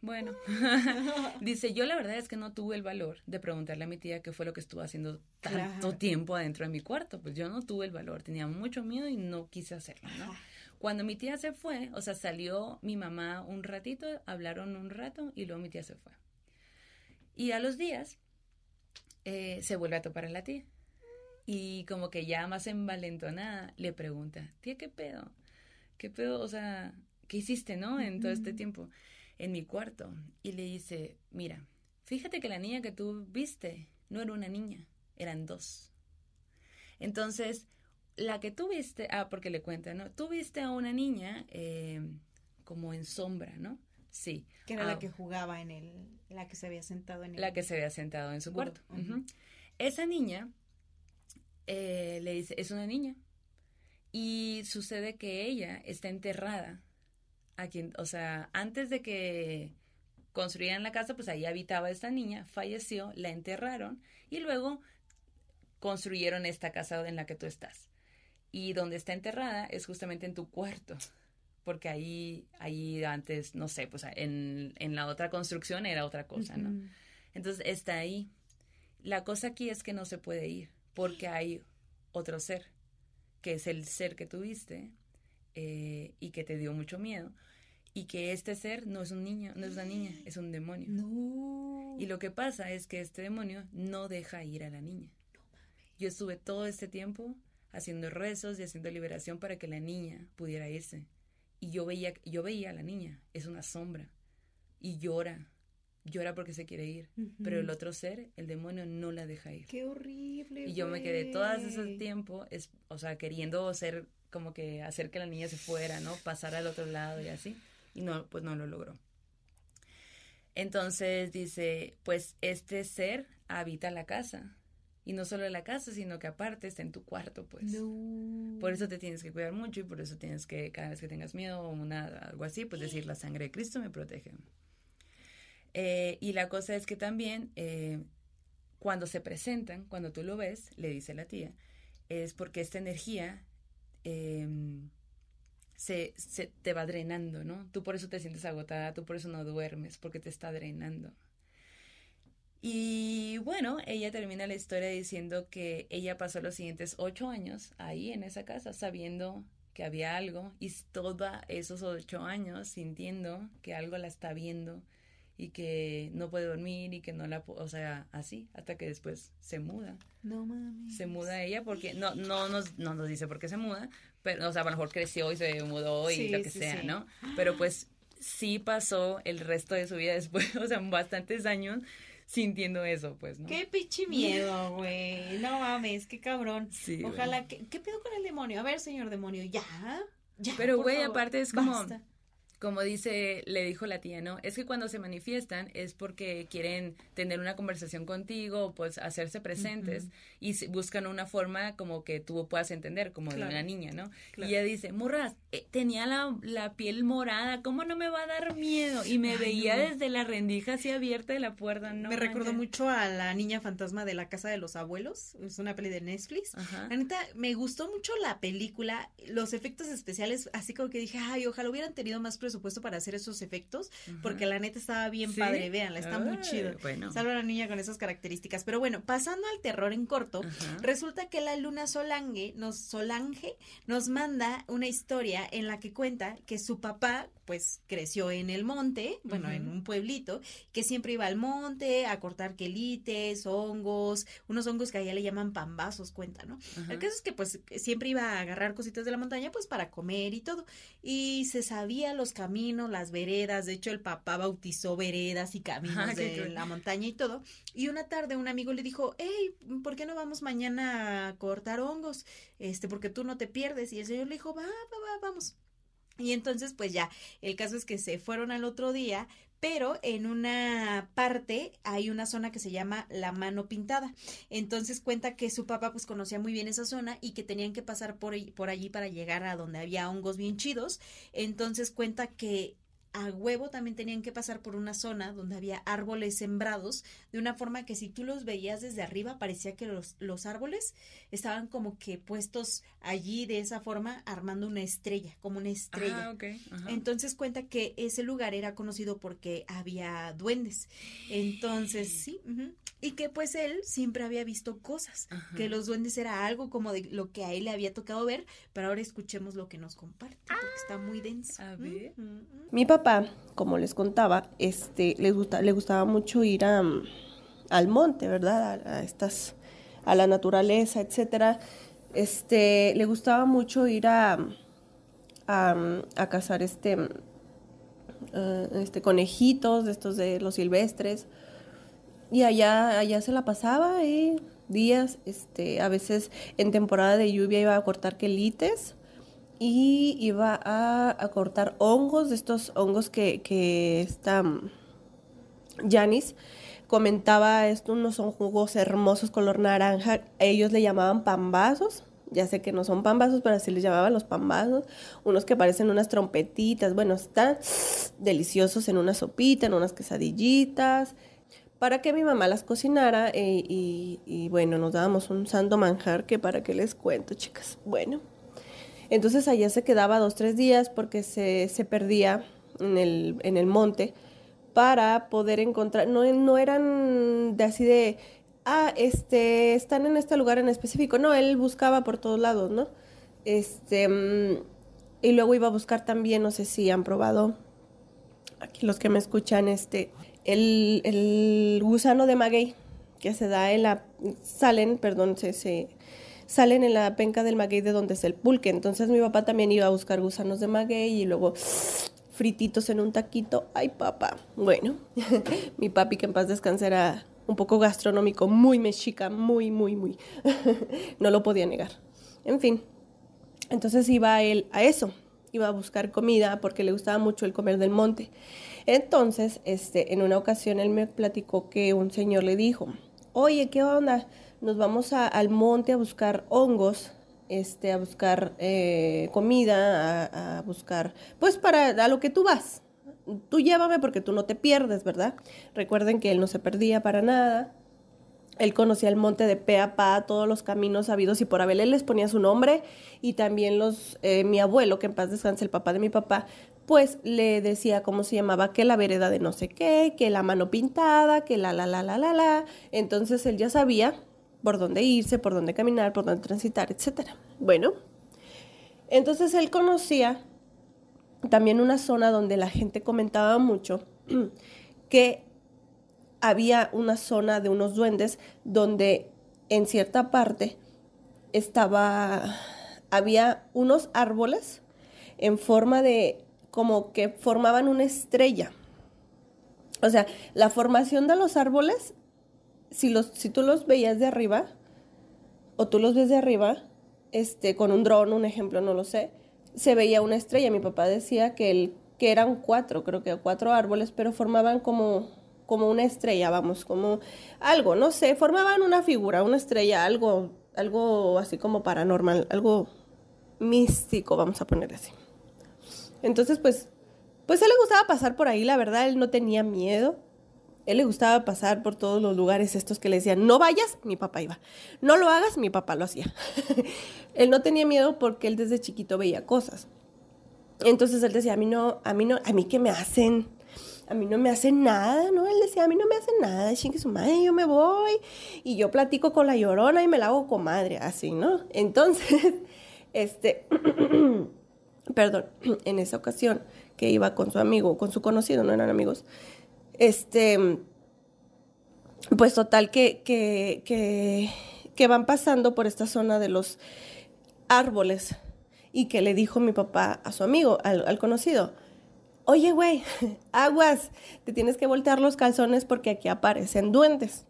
bueno, dice, yo la verdad es que no tuve el valor de preguntarle a mi tía qué fue lo que estuvo haciendo tanto tiempo adentro de mi cuarto. Pues yo no tuve el valor, tenía mucho miedo y no quise hacerlo, ¿no? Cuando mi tía se fue, o sea, salió mi mamá un ratito, hablaron un rato y luego mi tía se fue. Y a los días eh, se vuelve a topar a la tía. Y como que ya más envalentonada le pregunta, tía, ¿qué pedo? ¿Qué pedo? O sea, ¿qué hiciste, no? En todo este tiempo. En mi cuarto. Y le dice, mira, fíjate que la niña que tú viste no era una niña, eran dos. Entonces, la que tuviste, ah, porque le cuenta, ¿no? Tuviste a una niña eh, como en sombra, ¿no? Sí. Que era la ah. que jugaba en el, la que se había sentado en el... La que se había sentado en su cuarto. Esa niña eh, le dice, es una niña. Y sucede que ella está enterrada. Aquí, o sea, antes de que construyeran la casa, pues ahí habitaba esta niña, falleció, la enterraron y luego construyeron esta casa en la que tú estás y donde está enterrada es justamente en tu cuarto, porque ahí, ahí antes, no sé, pues en, en la otra construcción era otra cosa, ¿no? Entonces está ahí. La cosa aquí es que no se puede ir, porque hay otro ser, que es el ser que tuviste eh, y que te dio mucho miedo, y que este ser no es un niño, no es una niña, es un demonio. No. Y lo que pasa es que este demonio no deja ir a la niña. Yo estuve todo este tiempo haciendo rezos y haciendo liberación para que la niña pudiera irse. Y yo veía, yo veía a la niña, es una sombra, y llora, llora porque se quiere ir, pero el otro ser, el demonio, no la deja ir. Qué horrible. Y yo me quedé todo ese tiempo, es, o sea, queriendo ser como que hacer que la niña se fuera, ¿no? Pasar al otro lado y así, y no, pues no lo logró. Entonces dice, pues este ser habita la casa y no solo en la casa, sino que aparte está en tu cuarto, pues. Por eso te tienes que cuidar mucho y por eso tienes que, cada vez que tengas miedo o una, algo así, pues decir, la sangre de Cristo me protege. Eh, y la cosa es que también, eh, cuando se presentan, cuando tú lo ves, le dice la tía, es porque esta energía em, se, se te va drenando, ¿no? Tú por eso te sientes agotada, tú por eso no duermes, porque te está drenando. Y bueno, ella termina la historia diciendo que ella pasó los siguientes ocho años ahí en esa casa sabiendo que había algo y todos esos ocho años sintiendo que algo la está viendo y que no puede dormir y que no la, o sea, así, hasta que después se muda. No mames. Se muda ella porque, no, no nos, no nos dice por qué se muda, pero, o sea, a lo mejor creció y se mudó y lo que sea, ¿no? Pero pues sí pasó el resto de su vida después, o sea, bastantes años sintiendo eso, pues, ¿no? Qué pinche miedo, güey. No mames, qué cabrón. Sí. Ojalá que. ¿Qué pedo con el demonio? A ver, señor demonio, ya. Ya. Pero, güey, aparte es como. Como dice, le dijo la tía, ¿no? Es que cuando se manifiestan es porque quieren tener una conversación contigo, pues hacerse presentes y buscan una forma como que tú puedas entender, como de una niña, ¿no? Y ella dice, Murras, eh, tenía la, la, piel morada, ¿cómo no me va a dar miedo? Y me veía desde la rendija así abierta de la puerta, ¿no? Me recordó mucho a la niña fantasma de la casa de los abuelos, es una peli de Netflix. La neta, me gustó mucho la película, los efectos especiales, así como que dije, ay, ojalá hubieran tenido más presupuesto para hacer esos efectos, porque la neta estaba bien padre, véanla, está muy chido. Bueno. Salvo a la niña con esas características. Pero bueno, pasando al terror en corto, resulta que la luna Solange nos, Solange nos manda una historia en la que cuenta que su papá pues creció en el monte, bueno, en un pueblito, que siempre iba al monte a cortar quelites, hongos, unos hongos que allá le llaman pambazos, cuenta, ¿no? El caso es que pues siempre iba a agarrar cositas de la montaña pues para comer y todo. Y se sabía los caminos, las veredas, de hecho el papá bautizó veredas y caminos ah, de la montaña y todo. Y una tarde un amigo le dijo, hey, ¿por qué no vamos mañana a cortar hongos? Este, porque tú no te pierdes. Y el señor le dijo, va, va, va, vamos. Y entonces, pues ya, el caso es que se fueron al otro día, pero en una parte hay una zona que se llama la mano pintada. Entonces cuenta que su papá pues conocía muy bien esa zona y que tenían que pasar por, por allí para llegar a donde había hongos bien chidos. Entonces cuenta que a huevo también tenían que pasar por una zona donde había árboles sembrados, de una forma que si tú los veías desde arriba parecía que los, los árboles estaban como que puestos allí de esa forma armando una estrella, como una estrella. Entonces cuenta que ese lugar era conocido porque había duendes. Entonces, sí. Y que pues él siempre había visto cosas, que los duendes era algo como de lo que a él le había tocado ver, pero ahora escuchemos lo que nos comparte, porque está muy denso. A ver. Mi papá, como les contaba, este, le, gusta, le gustaba mucho ir a, al monte, ¿verdad? A, estas, a la naturaleza, etcétera. Este, le gustaba mucho ir a, a, cazar este, eh, este conejitos de estos de los silvestres y allá, allá se la pasaba eh, días, este, a veces en temporada de lluvia iba a cortar quelites y iba a, cortar hongos, de estos hongos que, que está Janis comentaba, esto no son jugos hermosos color naranja, ellos le llamaban pambazos, ya sé que no son pambazos, pero así les llamaban los pambazos, unos que parecen unas trompetitas, bueno, están deliciosos en una sopita, en unas quesadillitas, para que mi mamá las cocinara eh, y, bueno, nos dábamos un santo manjar que para qué les cuento, chicas. Bueno, entonces allá se quedaba dos, tres días porque se, se perdía en el, en el monte para poder encontrar, no, no eran de así de, ah, este, están en este lugar en específico, no, él buscaba por todos lados, ¿no? Este, mm, y luego iba a buscar también, no sé si han probado, aquí los que me escuchan, este, el, gusano de maguey que se da en la, salen, perdón, se, salen en la penca del maguey de donde es el pulque. Entonces mi papá también iba a buscar gusanos de maguey y luego frititos en un taquito. Ay, papá. Bueno, mi papi que en paz descanse era un poco gastronómico, muy mexica, muy, muy, muy. no lo podía negar. En fin, entonces iba él a eso, iba a buscar comida porque le gustaba mucho el comer del monte. Entonces, este, en una ocasión él me platicó que un señor le dijo, oye, ¿qué onda? Nos vamos al monte a buscar hongos, este, a buscar eh, comida, a, buscar, pues para a lo que tú vas. Tú llévame porque tú no te pierdes, ¿verdad? Recuerden que él no se perdía para nada. Él conocía el monte de pe a pa, todos los caminos habidos y por haber. Él les ponía su nombre y también los, eh, mi abuelo, que en paz descanse, el papá de mi papá, pues le decía cómo se llamaba, que la vereda de no sé qué, que la mano pintada, que la, la, la, la, la, la. Entonces él ya sabía por dónde irse, por dónde caminar, por dónde transitar, etc. Bueno, entonces él conocía también una zona donde la gente comentaba mucho que había una zona de unos duendes donde en cierta parte estaba, había unos árboles en forma de como que formaban una estrella. O sea, la formación de los árboles, si, los, si tú los veías de arriba, o tú los ves de arriba, este, con un dron, un ejemplo, no lo sé, se veía una estrella. Mi papá decía que él que eran cuatro, creo que cuatro árboles, pero formaban como, como una estrella, vamos, como algo, no sé, formaban una figura, una estrella, algo, algo así como paranormal, algo místico, vamos a poner así. Entonces, pues, pues él le gustaba pasar por ahí, la verdad, él no tenía miedo. Él le gustaba pasar por todos los lugares estos que le decían, no vayas, mi papá iba. No lo hagas, mi papá lo hacía. él no tenía miedo porque él desde chiquito veía cosas. Entonces él decía, a mí no, a mí no, a mí qué me hacen, a mí no me hacen nada, ¿no? Él decía, a mí no me hacen nada, chingue su madre, yo me voy y yo platico con la llorona y me la hago comadre, así, ¿no? Entonces, este, perdón, en esa ocasión que iba con su amigo, con su conocido, no eran amigos, este, pues total que, que, que, van pasando por esta zona de los árboles y que le dijo mi papá a su amigo, al, conocido, oye, güey, aguas, te tienes que voltear los calzones porque aquí aparecen duendes.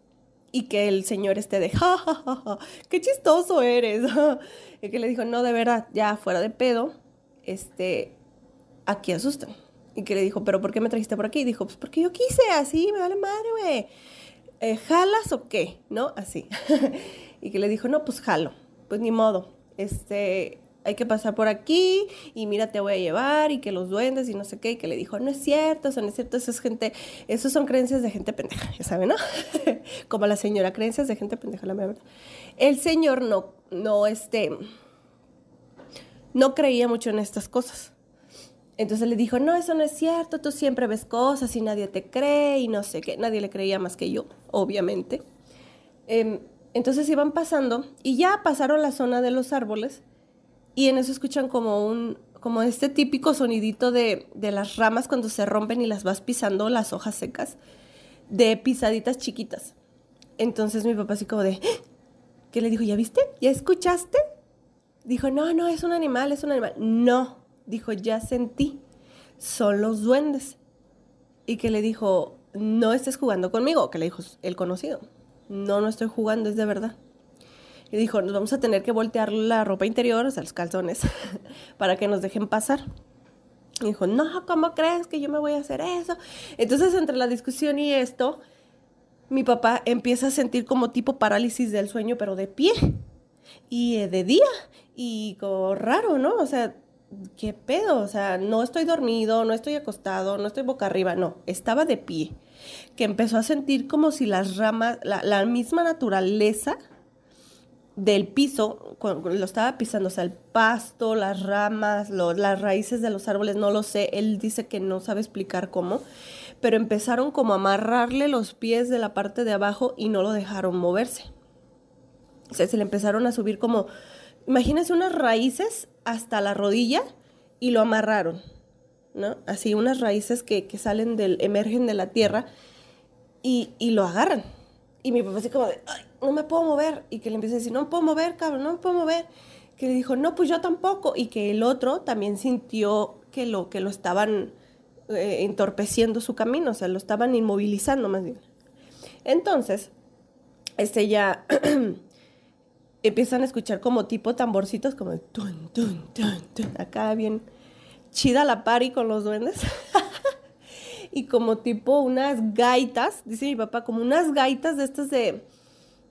Y que el señor esté de, ja, ja, ja, qué chistoso eres. y que le dijo, no, de verdad, ya fuera de pedo, este, aquí asustan. Y que le dijo, ¿pero por qué me trajiste por aquí? Y dijo, pues porque yo quise, así, me vale madre, güey. Eh, ¿Jalas o qué? ¿No? Así. y que le dijo, no, pues jalo. Pues ni modo. Este, hay que pasar por aquí y mira, te voy a llevar y que los duendes y no sé qué, y que le dijo, no es cierto, eso no es cierto, eso es gente, eso son creencias de gente pendeja, ya saben, ¿no? Como la señora, creencias de gente pendeja, la verdad. El señor no, no, este, no creía mucho en estas cosas. Entonces le dijo, no, eso no es cierto, tú siempre ves cosas y nadie te cree y no sé qué, nadie le creía más que yo, obviamente. Em, entonces iban pasando y ya pasaron la zona de los árboles y en eso escuchan como un, como este típico sonidito de, de las ramas cuando se rompen y las vas pisando, las hojas secas, de pisaditas chiquitas. Entonces mi papá así como de, ¿qué le dijo? ¿Ya viste? ¿Ya escuchaste? Dijo, no, no, es un animal, es un animal. No, dijo, ya sentí, son los duendes. Y que le dijo, no estés jugando conmigo, que le dijo el conocido. No, no estoy jugando, es de verdad. Y dijo, nos vamos a tener que voltear la ropa interior, o sea, los calzones, para que nos dejen pasar. Y dijo, no, ¿cómo crees que yo me voy a hacer eso? Entonces, entre la discusión y esto, mi papá empieza a sentir como tipo parálisis del sueño, pero de pie. Y eh, de día. Y como raro, ¿no? O sea, ¿qué pedo? O sea, no estoy dormido, no estoy acostado, no estoy boca arriba, no, estaba de pie. Que empezó a sentir como si las ramas, la, misma naturaleza del piso, lo estaba pisando, o sea, el pasto, las ramas, las raíces de los árboles, no lo sé, él dice que no sabe explicar cómo, pero empezaron como a amarrarle los pies de la parte de abajo y no lo dejaron moverse. O sea, se le empezaron a subir como, imagínense unas raíces hasta la rodilla y lo amarraron, ¿no? Así unas raíces que, salen del, emergen de la tierra y, y lo agarran. Y mi papá así como de, ay, no me puedo mover. Y que le empieza a decir, no me puedo mover, cabrón, no me puedo mover. Que le dijo, no, pues yo tampoco. Y que el otro también sintió que lo, que lo estaban eh, entorpeciendo su camino, o sea, lo estaban inmovilizando más bien. Entonces, este ya empiezan a escuchar como tipo tamborcitos, como tun, tun, tun, acá bien chida la pari con los duendes. y como tipo unas gaitas, dice mi papá, como unas gaitas de estas de,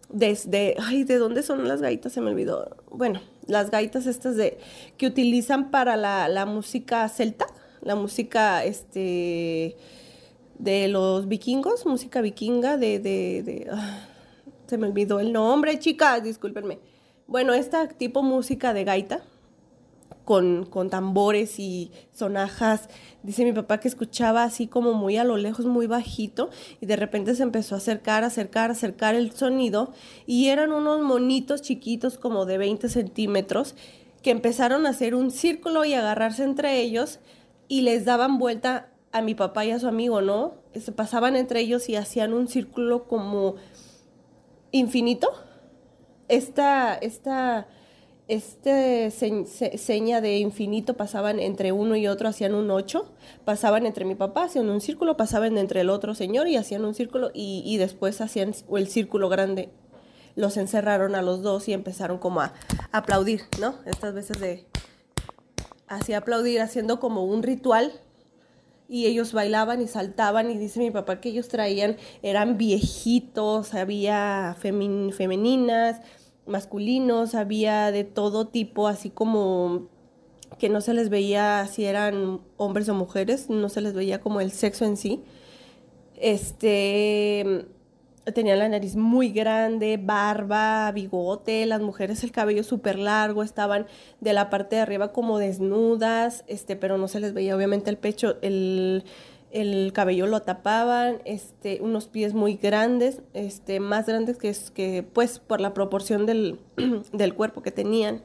desde, ay, ¿de dónde son las gaitas? Se me olvidó. Bueno, las gaitas estas de, que utilizan para la, música celta, la música, este, de los vikingos, música vikinga, de, de, de ah, se me olvidó el nombre, chicas, discúlpenme. Bueno, esta tipo música de gaita, con, con, tambores y sonajas. Dice mi papá que escuchaba así como muy a lo lejos, muy bajito, y de repente se empezó a acercar, acercar, acercar el sonido, y eran unos monitos chiquitos como de 20 centímetros, que empezaron a hacer un círculo y agarrarse entre ellos, y les daban vuelta a mi papá y a su amigo, ¿no? Se pasaban entre ellos y hacían un círculo como infinito. Esta, esta, este seña de infinito pasaban entre uno y otro, hacían un ocho, pasaban entre mi papá, hacían un círculo, pasaban entre el otro señor y hacían un círculo y, después hacían el círculo grande. Los encerraron a los dos y empezaron como a, aplaudir, ¿no? Estas veces de así aplaudir, haciendo como un ritual y ellos bailaban y saltaban y dice mi papá que ellos traían, eran viejitos, había femeninas, masculinos, había de todo tipo, así como que no se les veía si eran hombres o mujeres, no se les veía como el sexo en sí. Este tenían la nariz muy grande, barba, bigote, las mujeres el cabello súper largo, estaban de la parte de arriba como desnudas, este, pero no se les veía obviamente el pecho, el, cabello lo tapaban, este, unos pies muy grandes, este, más grandes que, que pues por la proporción del, del cuerpo que tenían.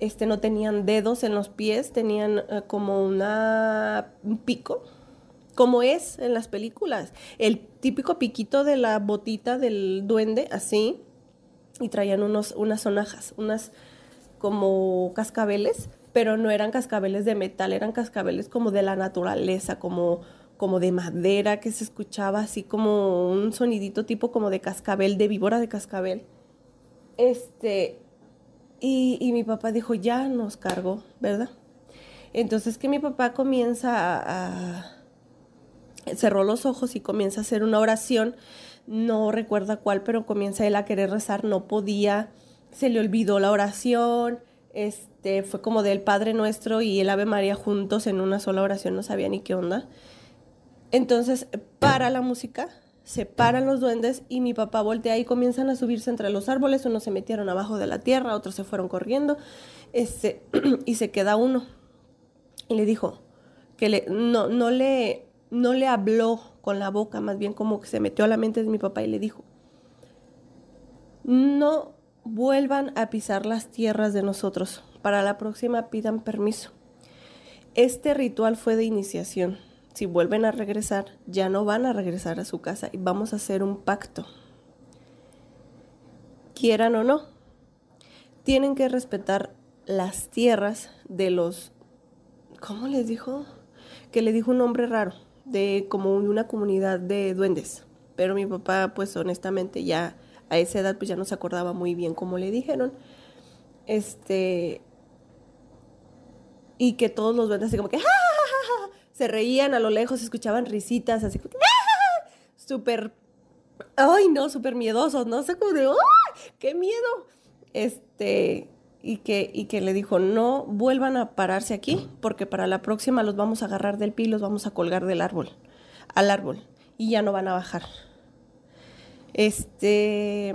Este, no tenían dedos en los pies, tenían eh, como una, un pico, como es en las películas. El típico piquito de la botita del duende, así, y traían unos, unas sonajas, unas como cascabeles, pero no eran cascabeles de metal, eran cascabeles como de la naturaleza, como, como de madera, que se escuchaba así como un sonidito tipo como de cascabel, de víbora de cascabel. Este, y, y mi papá dijo, ya nos cargó, ¿verdad? Entonces que mi papá comienza a cerró los ojos y comienza a hacer una oración, no recuerda cuál, pero comienza él a querer rezar, no podía, se le olvidó la oración, este, fue como del Padre Nuestro y el Ave María juntos en una sola oración, no sabía ni qué onda. Entonces, para la música, se paran los duendes y mi papá voltea y comienzan a subirse entre los árboles, unos se metieron abajo de la tierra, otros se fueron corriendo, este, y se queda uno. Y le dijo que le, no, no le, no le habló con la boca, más bien como que se metió a la mente de mi papá y le dijo, no vuelvan a pisar las tierras de nosotros, para la próxima pidan permiso. Este ritual fue de iniciación. Si vuelven a regresar, ya no van a regresar a su casa y vamos a hacer un pacto. Quieran o no, tienen que respetar las tierras de los... ¿Cómo les dijo? Que le dijo un nombre raro de como una comunidad de duendes. Pero mi papá, pues honestamente, ya a esa edad, pues ya no se acordaba muy bien cómo le dijeron. Este. Y que todos los duendes, así como que. Se reían a lo lejos, escuchaban risitas, así como. Súper. Ay, no, súper miedosos, ¿no? de. ¡Ay! ¡Qué miedo! Este y que, y que le dijo, no vuelvan a pararse aquí porque para la próxima los vamos a agarrar del pie y los vamos a colgar del árbol, al árbol, y ya no van a bajar. Este,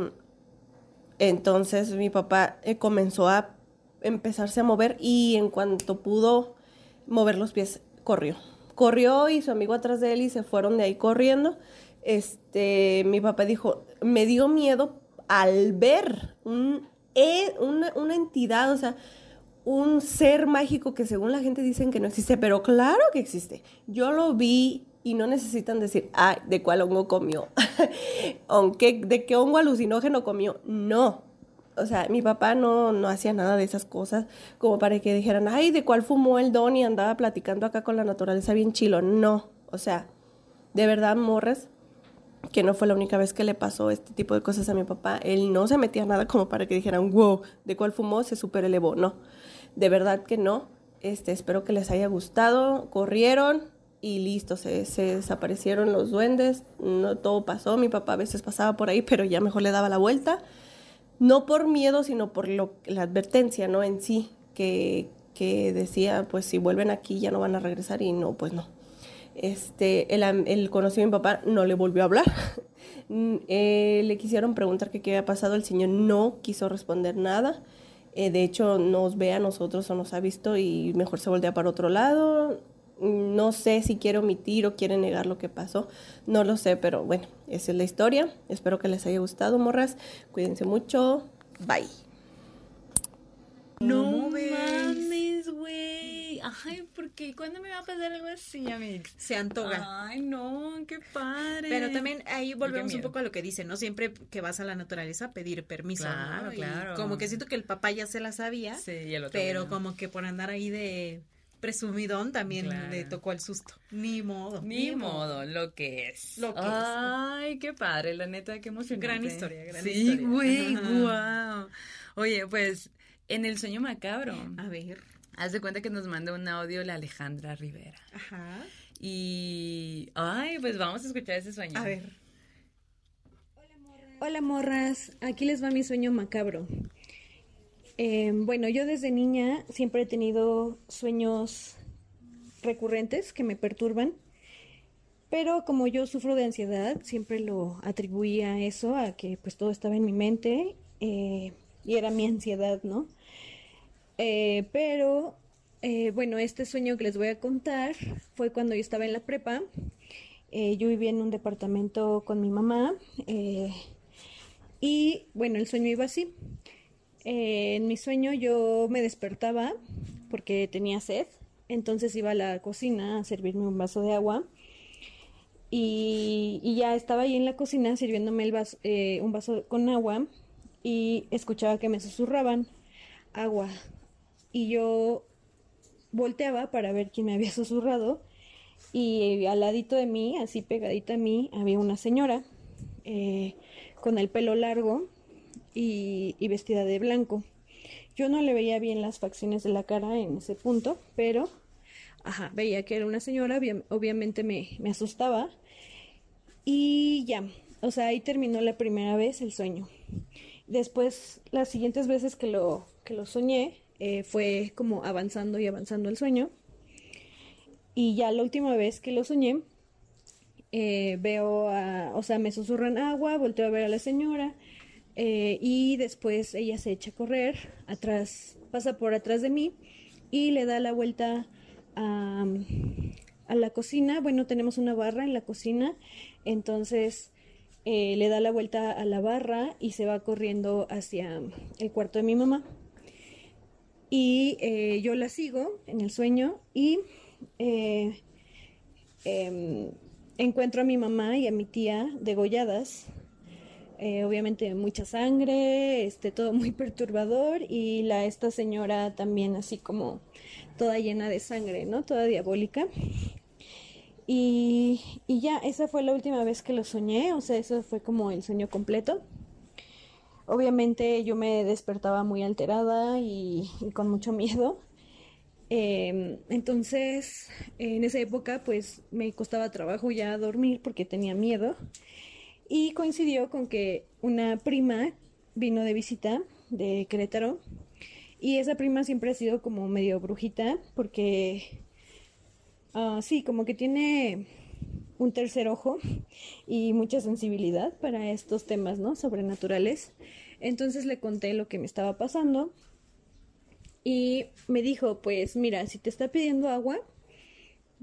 entonces mi papá eh, comenzó a empezarse a mover y en cuanto pudo mover los pies, corrió. Corrió y su amigo atrás de él y se fueron de ahí corriendo. Este, mi papá dijo, me dio miedo al ver un una, una entidad, o sea, un ser mágico que según la gente dicen que no existe, pero claro que existe. Yo lo vi y no necesitan decir, ay, ¿de cuál hongo comió? Aunque, ¿De qué hongo alucinógeno comió? No. O sea, mi papá no, no hacía nada de esas cosas como para que dijeran, ay, ¿de cuál fumó el don y andaba platicando acá con la naturaleza bien chilo? No. O sea, de verdad, morres, que no fue la única vez que le pasó este tipo de cosas a mi papá. Él no se metía nada como para que dijeran, wow, de cuál fumó, se super elevó. No, de verdad que no. Este, espero que les haya gustado. Corrieron y listo, se, desaparecieron los duendes. No todo pasó. Mi papá a veces pasaba por ahí, pero ya mejor le daba la vuelta. No por miedo, sino por lo, la advertencia, ¿no? En sí, que, que decía, pues si vuelven aquí ya no van a regresar y no, pues no este, él, conoció a mi papá, no le volvió a hablar. Mm, eh, le quisieron preguntar qué había pasado, el señor no quiso responder nada. Eh, de hecho, nos ve a nosotros o nos ha visto y mejor se voltea para otro lado. No sé si quiere omitir o quiere negar lo que pasó. No lo sé, pero bueno, esa es la historia. Espero que les haya gustado, morras. Cuídense mucho. Bye. No mames, güey. Ay, porque ¿cuándo me va a pasar algo así, Amix? Se antoja. Ay, no, qué padre. Pero también ahí volvemos un poco a lo que dice, ¿no? Siempre que vas a la naturaleza pedir permiso. Claro, claro. como que siento que el papá ya se la sabía. Sí, y el otro Pero como que por andar ahí de presumidón también le tocó el susto. Ni modo. Ni, modo, lo que es. Lo que Ay, qué padre, la neta, qué emocionante. Gran historia, gran historia. Sí, güey, wow. Oye, pues en el sueño macabro. A ver. Haz de cuenta que nos manda un audio la Alejandra Rivera. Ajá. Y, ay, pues vamos a escuchar ese sueño. A ver. Hola morras, aquí les va mi sueño macabro. Eh, bueno, yo desde niña siempre he tenido sueños recurrentes que me perturban, pero como yo sufro de ansiedad, siempre lo atribuía a eso, a que pues todo estaba en mi mente eh, y era mi ansiedad, ¿no? Eh, pero eh, bueno, este sueño que les voy a contar fue cuando yo estaba en la prepa. Eh, yo vivía en un departamento con mi mamá eh, y bueno, el sueño iba así. en mi sueño yo me despertaba porque tenía sed, entonces iba a la cocina a servirme un vaso de agua y, ya estaba ahí en la cocina sirviéndome un vaso con agua y escuchaba que me susurraban agua y yo volteaba para ver quién me había susurrado y al ladito de mí, así pegadita a mí, había una señora eh, con el pelo largo y, vestida de blanco. Yo no le veía bien las facciones de la cara en ese punto, pero veía que era una señora, obviamente me, me asustaba y ya, o sea, ahí terminó la primera vez el sueño. Después, las siguientes veces que lo, que lo soñé, eh, fue como avanzando y avanzando el sueño. Y ya la última vez que lo soñé, eh, veo, a, o sea, me susurran agua, volteo a ver a la señora eh, y después ella se echa a correr, atrás, pasa por atrás de mí y le da la vuelta a, la cocina. Bueno, tenemos una barra en la cocina, entonces eh, le da la vuelta a la barra y se va corriendo hacia el cuarto de mi mamá y eh, yo la sigo en el sueño y eh, eh, encuentro a mi mamá y a mi tía degolladas. Eh, obviamente mucha sangre, este, todo muy perturbador y la esta señora también así como toda llena de sangre, ¿no? Toda diabólica. Y, y ya, esa fue la última vez que lo soñé, o sea, eso fue como el sueño completo. Obviamente yo me despertaba muy alterada y, con mucho miedo. Eh, entonces, en esa época, pues me costaba trabajo ya dormir porque tenía miedo. Y coincidió con que una prima vino de visita de Querétaro. Y esa prima siempre ha sido como medio brujita porque, uh, sí, como que tiene un tercer ojo y mucha sensibilidad para estos temas, ¿no? Sobrenaturales. Entonces le conté lo que me estaba pasando y me dijo, pues mira, si te está pidiendo agua,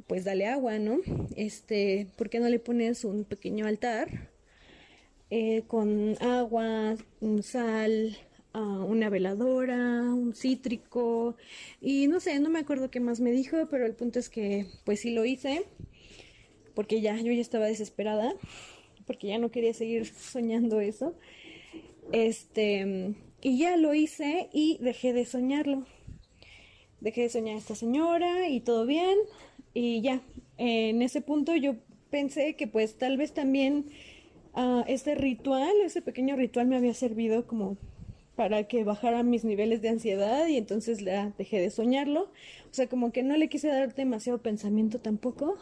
pues dale agua, ¿no? Este, ¿por qué no le pones un pequeño altar eh, con agua, sal, uh, una veladora, un cítrico y no sé, no me acuerdo qué más me dijo, pero el punto es que pues sí lo hice porque ya yo ya estaba desesperada, porque ya no quería seguir soñando eso. Este, y ya lo hice y dejé de soñarlo. Dejé de soñar a esta señora y todo bien. Y ya, en ese punto yo pensé que pues tal vez también uh, este ritual, ese pequeño ritual me había servido como para que bajara mis niveles de ansiedad y entonces la dejé de soñarlo. O sea, como que no le quise dar demasiado pensamiento tampoco.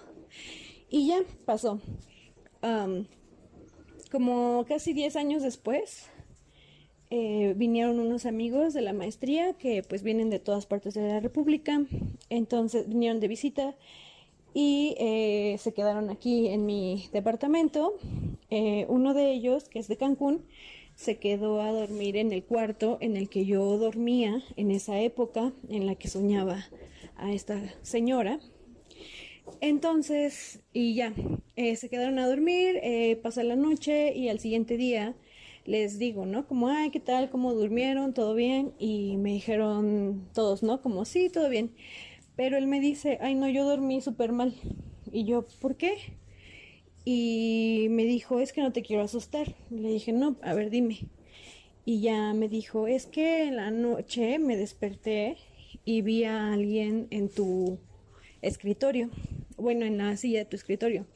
Y ya pasó. Um, como casi 10 años después, eh, vinieron unos amigos de la maestría que pues vienen de todas partes de la República. Entonces vinieron de visita y eh, se quedaron aquí en mi departamento. Eh, uno de ellos, que es de Cancún, se quedó a dormir en el cuarto en el que yo dormía en esa época en la que soñaba a esta señora. Entonces, y ya, eh, se quedaron a dormir, eh, pasa la noche y al siguiente día les digo, ¿no? Como, ay, ¿qué tal? ¿Cómo durmieron? ¿Todo bien? Y me dijeron todos, ¿no? Como, sí, todo bien. Pero él me dice, ay, no, yo dormí súper mal. Y yo, ¿por qué? Y me dijo, es que no te quiero asustar. Le dije, no, a ver, dime. Y ya me dijo, es que en la noche me desperté y vi a alguien en tu escritorio, bueno, en la silla de tu escritorio.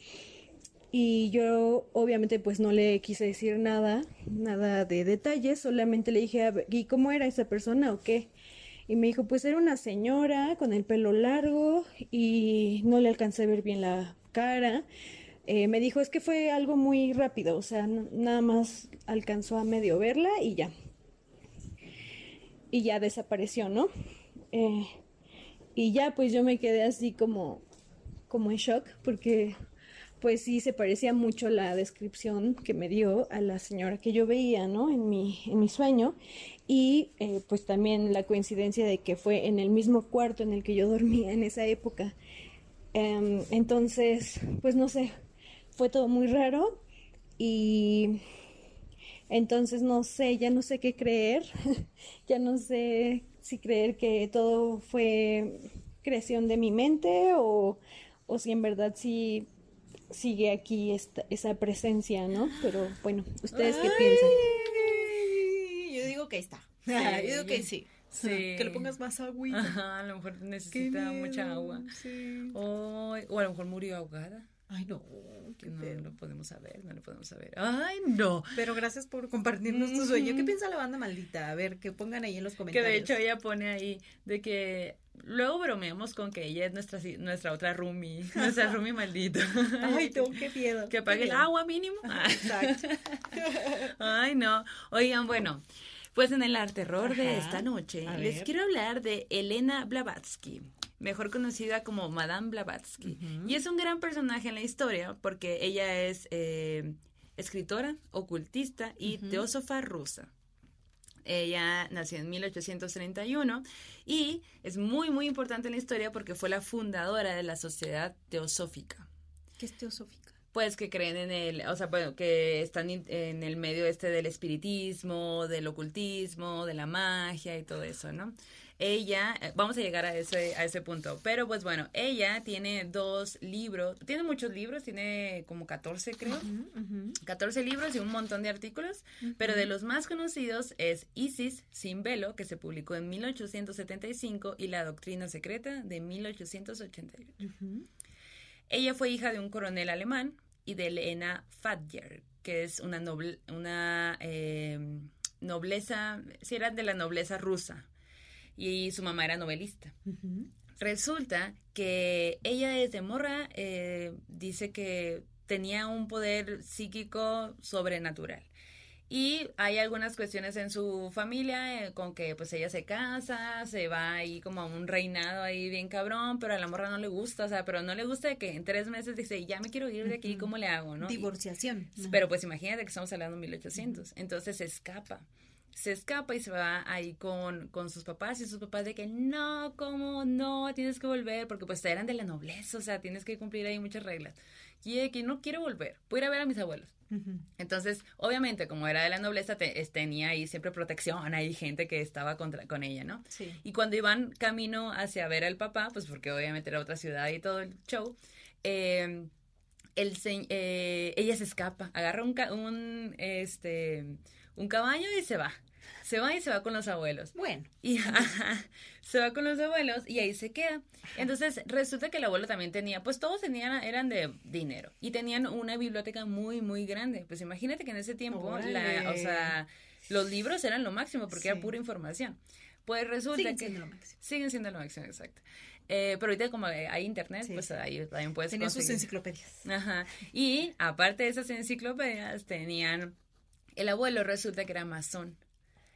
Y yo obviamente pues no le quise decir nada, nada de detalles, solamente le dije, ¿y cómo era esa persona o qué? Y me dijo, pues era una señora con el pelo largo y no le alcancé a ver bien la cara. Eh, me dijo, es que fue algo muy rápido, o sea, nada más alcanzó a medio verla y ya. Y ya desapareció, ¿no? Eh, y ya pues yo me quedé así como, como en shock porque pues sí se parecía mucho la descripción que me dio a la señora que yo veía, ¿no? En mi, en mi sueño. Y eh, pues también la coincidencia de que fue en el mismo cuarto en el que yo dormía en esa época. Em, entonces, pues no sé, fue todo muy raro y entonces no sé, ya no sé qué creer, ya no sé si creer que todo fue creación de mi mente o, o si en verdad sí sigue aquí esta, esa presencia, ¿no? Pero bueno, ¿ustedes qué piensan? Yo digo que está. yo digo que sí. Sí. Que le pongas más agua. Ajá, a lo mejor necesita mucha agua. Sí. O, o a lo mejor murió ahogada. Ay, no. Qué no lo podemos saber, no lo podemos saber. Ay, no. Pero gracias por compartirnos tu sueño. ¿Qué piensa la banda maldita? A ver, que pongan ahí en los Que comentarios. de hecho ella pone ahí de que luego bromeamos con que ella es nuestra nuestra otra roomie, nuestra roomie maldita. Ay, no, qué miedo. Que pague el agua mínimo. Exacto. Ay, no. Oigan, bueno, pues en el arte terror de esta noche les quiero hablar de Elena Blavatsky, mejor conocida como Madame Blavatsky. Y es un gran personaje en la historia porque ella es eh, escritora, ocultista y Ujú. teósofa rusa. Ella nació en 1831 y es muy, muy importante en la historia porque fue la fundadora de la Sociedad Teosófica ¿Qué es teosófica? pues que creen en el, o sea, bueno, que están in- en el medio este del espiritismo, del ocultismo, de la magia y todo eso, ¿no? Ella, eh, vamos a llegar a ese, a ese punto, pero pues bueno, ella tiene dos libros, tiene muchos libros, tiene como 14 creo, 14 libros y un montón de artículos, pero de los más conocidos es Isis sin velo, que se publicó en 1875, y La Doctrina Secreta de 1888. Ella fue hija de un coronel alemán y de Elena Fadjer, que es una, noble, una eh, nobleza, sí, era de la nobleza rusa, y su mamá era novelista. Resulta que ella desde morra eh, dice que tenía un poder psíquico sobrenatural. Y hay algunas cuestiones en su familia eh, con que pues ella se casa, se va ahí como a un reinado ahí bien cabrón, pero a la morra no le gusta, o sea, pero no le gusta que en tres meses dice, ya me quiero ir de aquí, ¿cómo le hago? ¿no? Y- Divorciación. pero pues imagínate que estamos hablando de 1800. Entonces se escapa. Se escapa y se va ahí con, con sus papás y sus papás de que no, ¿cómo no? Tienes que volver porque pues eran de la nobleza, o sea, tienes que cumplir ahí muchas reglas. Y de que no quiero volver, voy a ir a ver a mis abuelos. Entonces, obviamente, como era de la nobleza, te- tenía ahí siempre protección, hay gente que estaba contra, con ella, ¿no? Sí. Y cuando iban camino hacia ver al papá, pues porque obviamente era otra ciudad y todo el show, eh, el eh, ella se escapa, agarra un, un, este, un caballo y se va. Se va y se va con los abuelos. Bueno. Y ajá, se va con los abuelos y ahí se queda. Entonces resulta que el abuelo también tenía, pues todos tenían, eran de dinero y tenían una biblioteca muy, muy grande. Pues imagínate que en ese tiempo, la, o sea, los libros eran lo máximo porque Sí. era pura información. Pues resulta Siguen que siendo lo máximo. siguen siendo lo máximo, exacto. Eh, pero ahorita como hay internet, Sí, pues ahí también puedes Tenían sus enciclopedias. Ajá. Y aparte de esas enciclopedias, tenían. El abuelo resulta que era masón.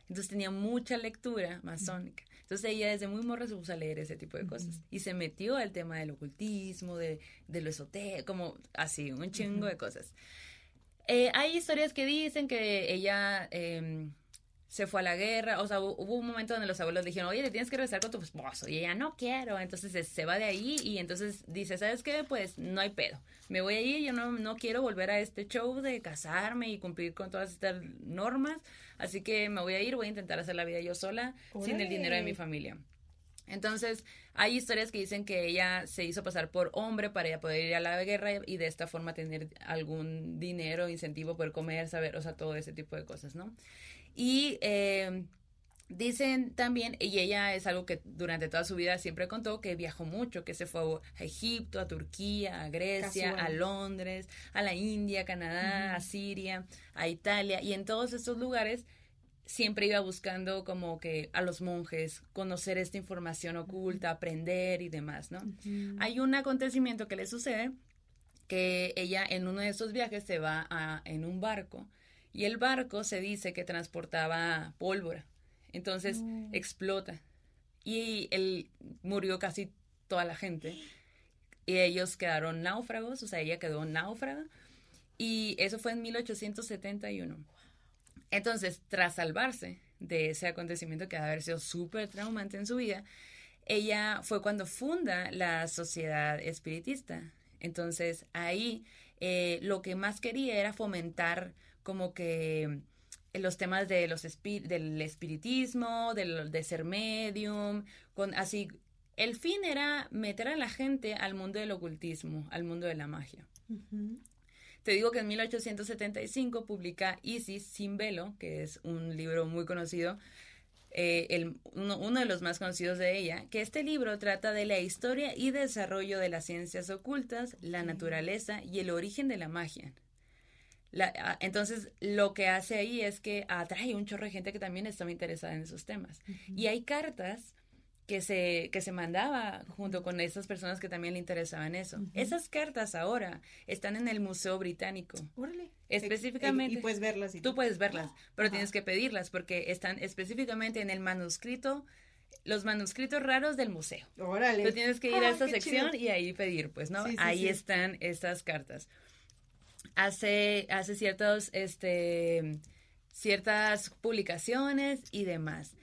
Entonces tenía mucha lectura masónica. Entonces ella desde muy morra se puso a leer ese tipo de cosas. Y se metió al tema del ocultismo, de, de lo esotérico, como así, un chingo de cosas. Eh, hay historias que dicen que ella em, se fue a la guerra, o sea, hu- hubo un momento donde los abuelos dijeron, oye, te tienes que regresar con tu esposo, y ella, no quiero, entonces se, va de ahí y entonces dice, ¿sabes qué? Pues no hay pedo, me voy a ir, yo no, no quiero volver a este show de casarme y cumplir con todas estas normas, así que me voy a ir, voy a intentar hacer la vida yo sola, sin el dinero de mi familia. Entonces, hay historias que dicen que ella se hizo pasar por hombre para ella poder ir a la guerra y de esta forma tener algún dinero, incentivo, poder comer, saber, o sea, todo ese tipo de cosas, ¿no? Y eh, dicen también, y ella es algo que durante toda su vida siempre contó, que viajó mucho, que se fue a Egipto, a Turquía, a Grecia, Casual. a Londres, a la India, a Canadá, a Siria, a Italia, y en todos estos lugares siempre iba buscando como que a los monjes conocer esta información oculta, aprender y demás, ¿no? Hay un acontecimiento que le sucede que ella en uno de esos viajes se va a, en un barco y el barco se dice que transportaba pólvora, entonces explota. Y él murió casi toda la gente. Y ellos quedaron náufragos, o sea, ella quedó náufraga. Y eso fue en 1871. Entonces, tras salvarse de ese acontecimiento que ha haber sido súper traumante en su vida, ella fue cuando funda la sociedad espiritista. Entonces, ahí eh, lo que más quería era fomentar como que los temas de los del espiritismo, de ser medium, con así el fin era meter a la gente al mundo del ocultismo, al mundo de la magia. Te digo que en 1875 publica Isis sin velo, que es un libro muy conocido, eh, el, uno, de los más conocidos de ella, que este libro trata de la historia y desarrollo de las ciencias ocultas, la naturaleza y el origen de la magia. Entonces, lo que hace ahí es que atrae un chorro de gente que también estaba interesada en esos temas. Y hay cartas que se, que se mandaba junto con esas personas que también le interesaban eso. Esas cartas ahora están en el Museo Británico. Órale. Específicamente. Y, puedes verlas. tú puedes verlas, pero tienes que pedirlas porque están específicamente en el manuscrito, los manuscritos raros del museo. Órale. Tú tienes que ir a esta sección y ahí pedir, pues, ¿no? ahí están estas cartas. Hace, hace ciertos, este, ciertas publicaciones y demás.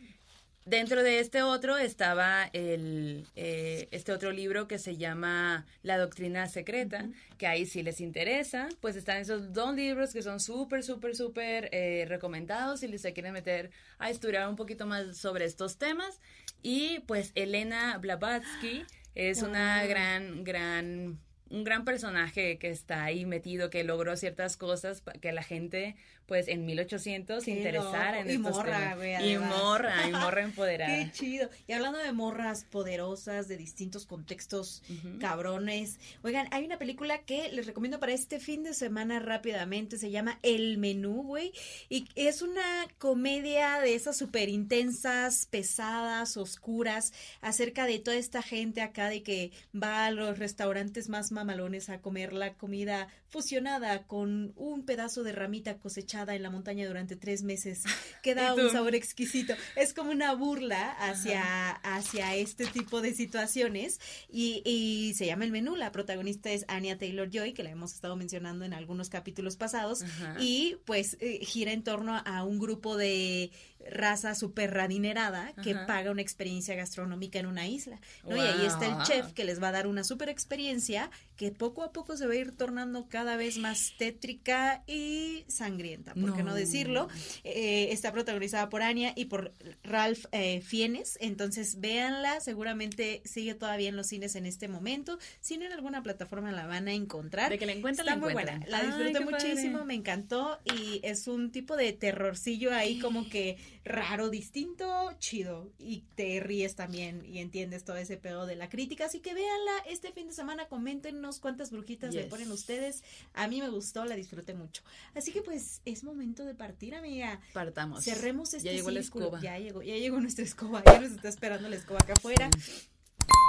Dentro de este otro estaba el, eh, este otro libro que se llama La Doctrina Secreta, que ahí si les interesa, pues están esos dos libros que son súper, súper, súper eh, recomendados si les se quieren meter a estudiar un poquito más sobre estos temas. Y pues Elena Blavatsky es una gran, gran un gran personaje que está ahí metido, que logró ciertas cosas que la gente, pues en 1800 se interesara en y morra, y morra, y morra empoderada. Qué chido. Y hablando de morras poderosas, de distintos contextos cabrones. Oigan, hay una película que les recomiendo para este fin de semana rápidamente, se llama El Menú, güey, y es una comedia de esas súper intensas, pesadas, oscuras, acerca de toda esta gente acá de que va a los restaurantes más mamalones a comer la comida fusionada con un pedazo de ramita cosechada en la montaña durante tres meses, que da un sabor exquisito. Es como una burla hacia, hacia este tipo de situaciones y, y, se llama el menú. La protagonista es Anya Taylor Joy, que la hemos estado mencionando en algunos capítulos pasados, y pues eh, gira en torno a un grupo de raza súper radinerada que paga una experiencia gastronómica en una isla. ¿no? Y ahí está el chef que les va a dar una súper experiencia que poco a poco se va a ir tornando cada vez más tétrica y sangrienta, por qué no, decirlo. Eh, está protagonizada por Anya y por Ralph eh, Fienes, entonces véanla, seguramente sigue todavía en los cines en este momento. Si no en alguna plataforma la van a encontrar. De que la encuentran, Está muy buena. La disfruté muchísimo, me encantó y es un tipo de terrorcillo ahí como que raro, distinto, chido. Y te ríes también y entiendes todo ese pedo de la crítica. Así que véanla este fin de semana, coméntenos cuántas brujitas le ponen ustedes. A mí me gustó, la disfruté mucho. Así que pues es momento de partir, amiga. Partamos. Cerremos este Ya llegó la escoba. Ya llegó, ya llegó nuestra escoba. Ya nos está esperando la escoba acá afuera.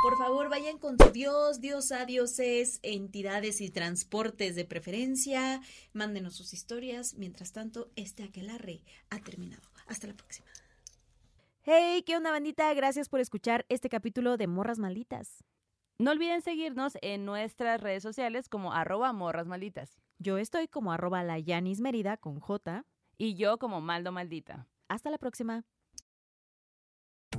Por favor, vayan con su Dios, diosa, dioses, entidades y transportes de preferencia. Mándenos sus historias. Mientras tanto, este aquelarre ha terminado. Hasta la próxima. Hey, ¿qué onda bandita? Gracias por escuchar este capítulo de Morras Malditas. No olviden seguirnos en nuestras redes sociales como arroba morras malditas. Yo estoy como arroba la Yanis Merida con J. Y yo como Maldo Maldita. Hasta la próxima.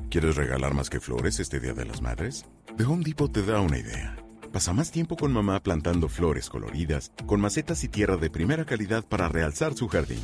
¿Quieres regalar más que flores este Día de las Madres? The Home Depot te da una idea. Pasa más tiempo con mamá plantando flores coloridas, con macetas y tierra de primera calidad para realzar su jardín.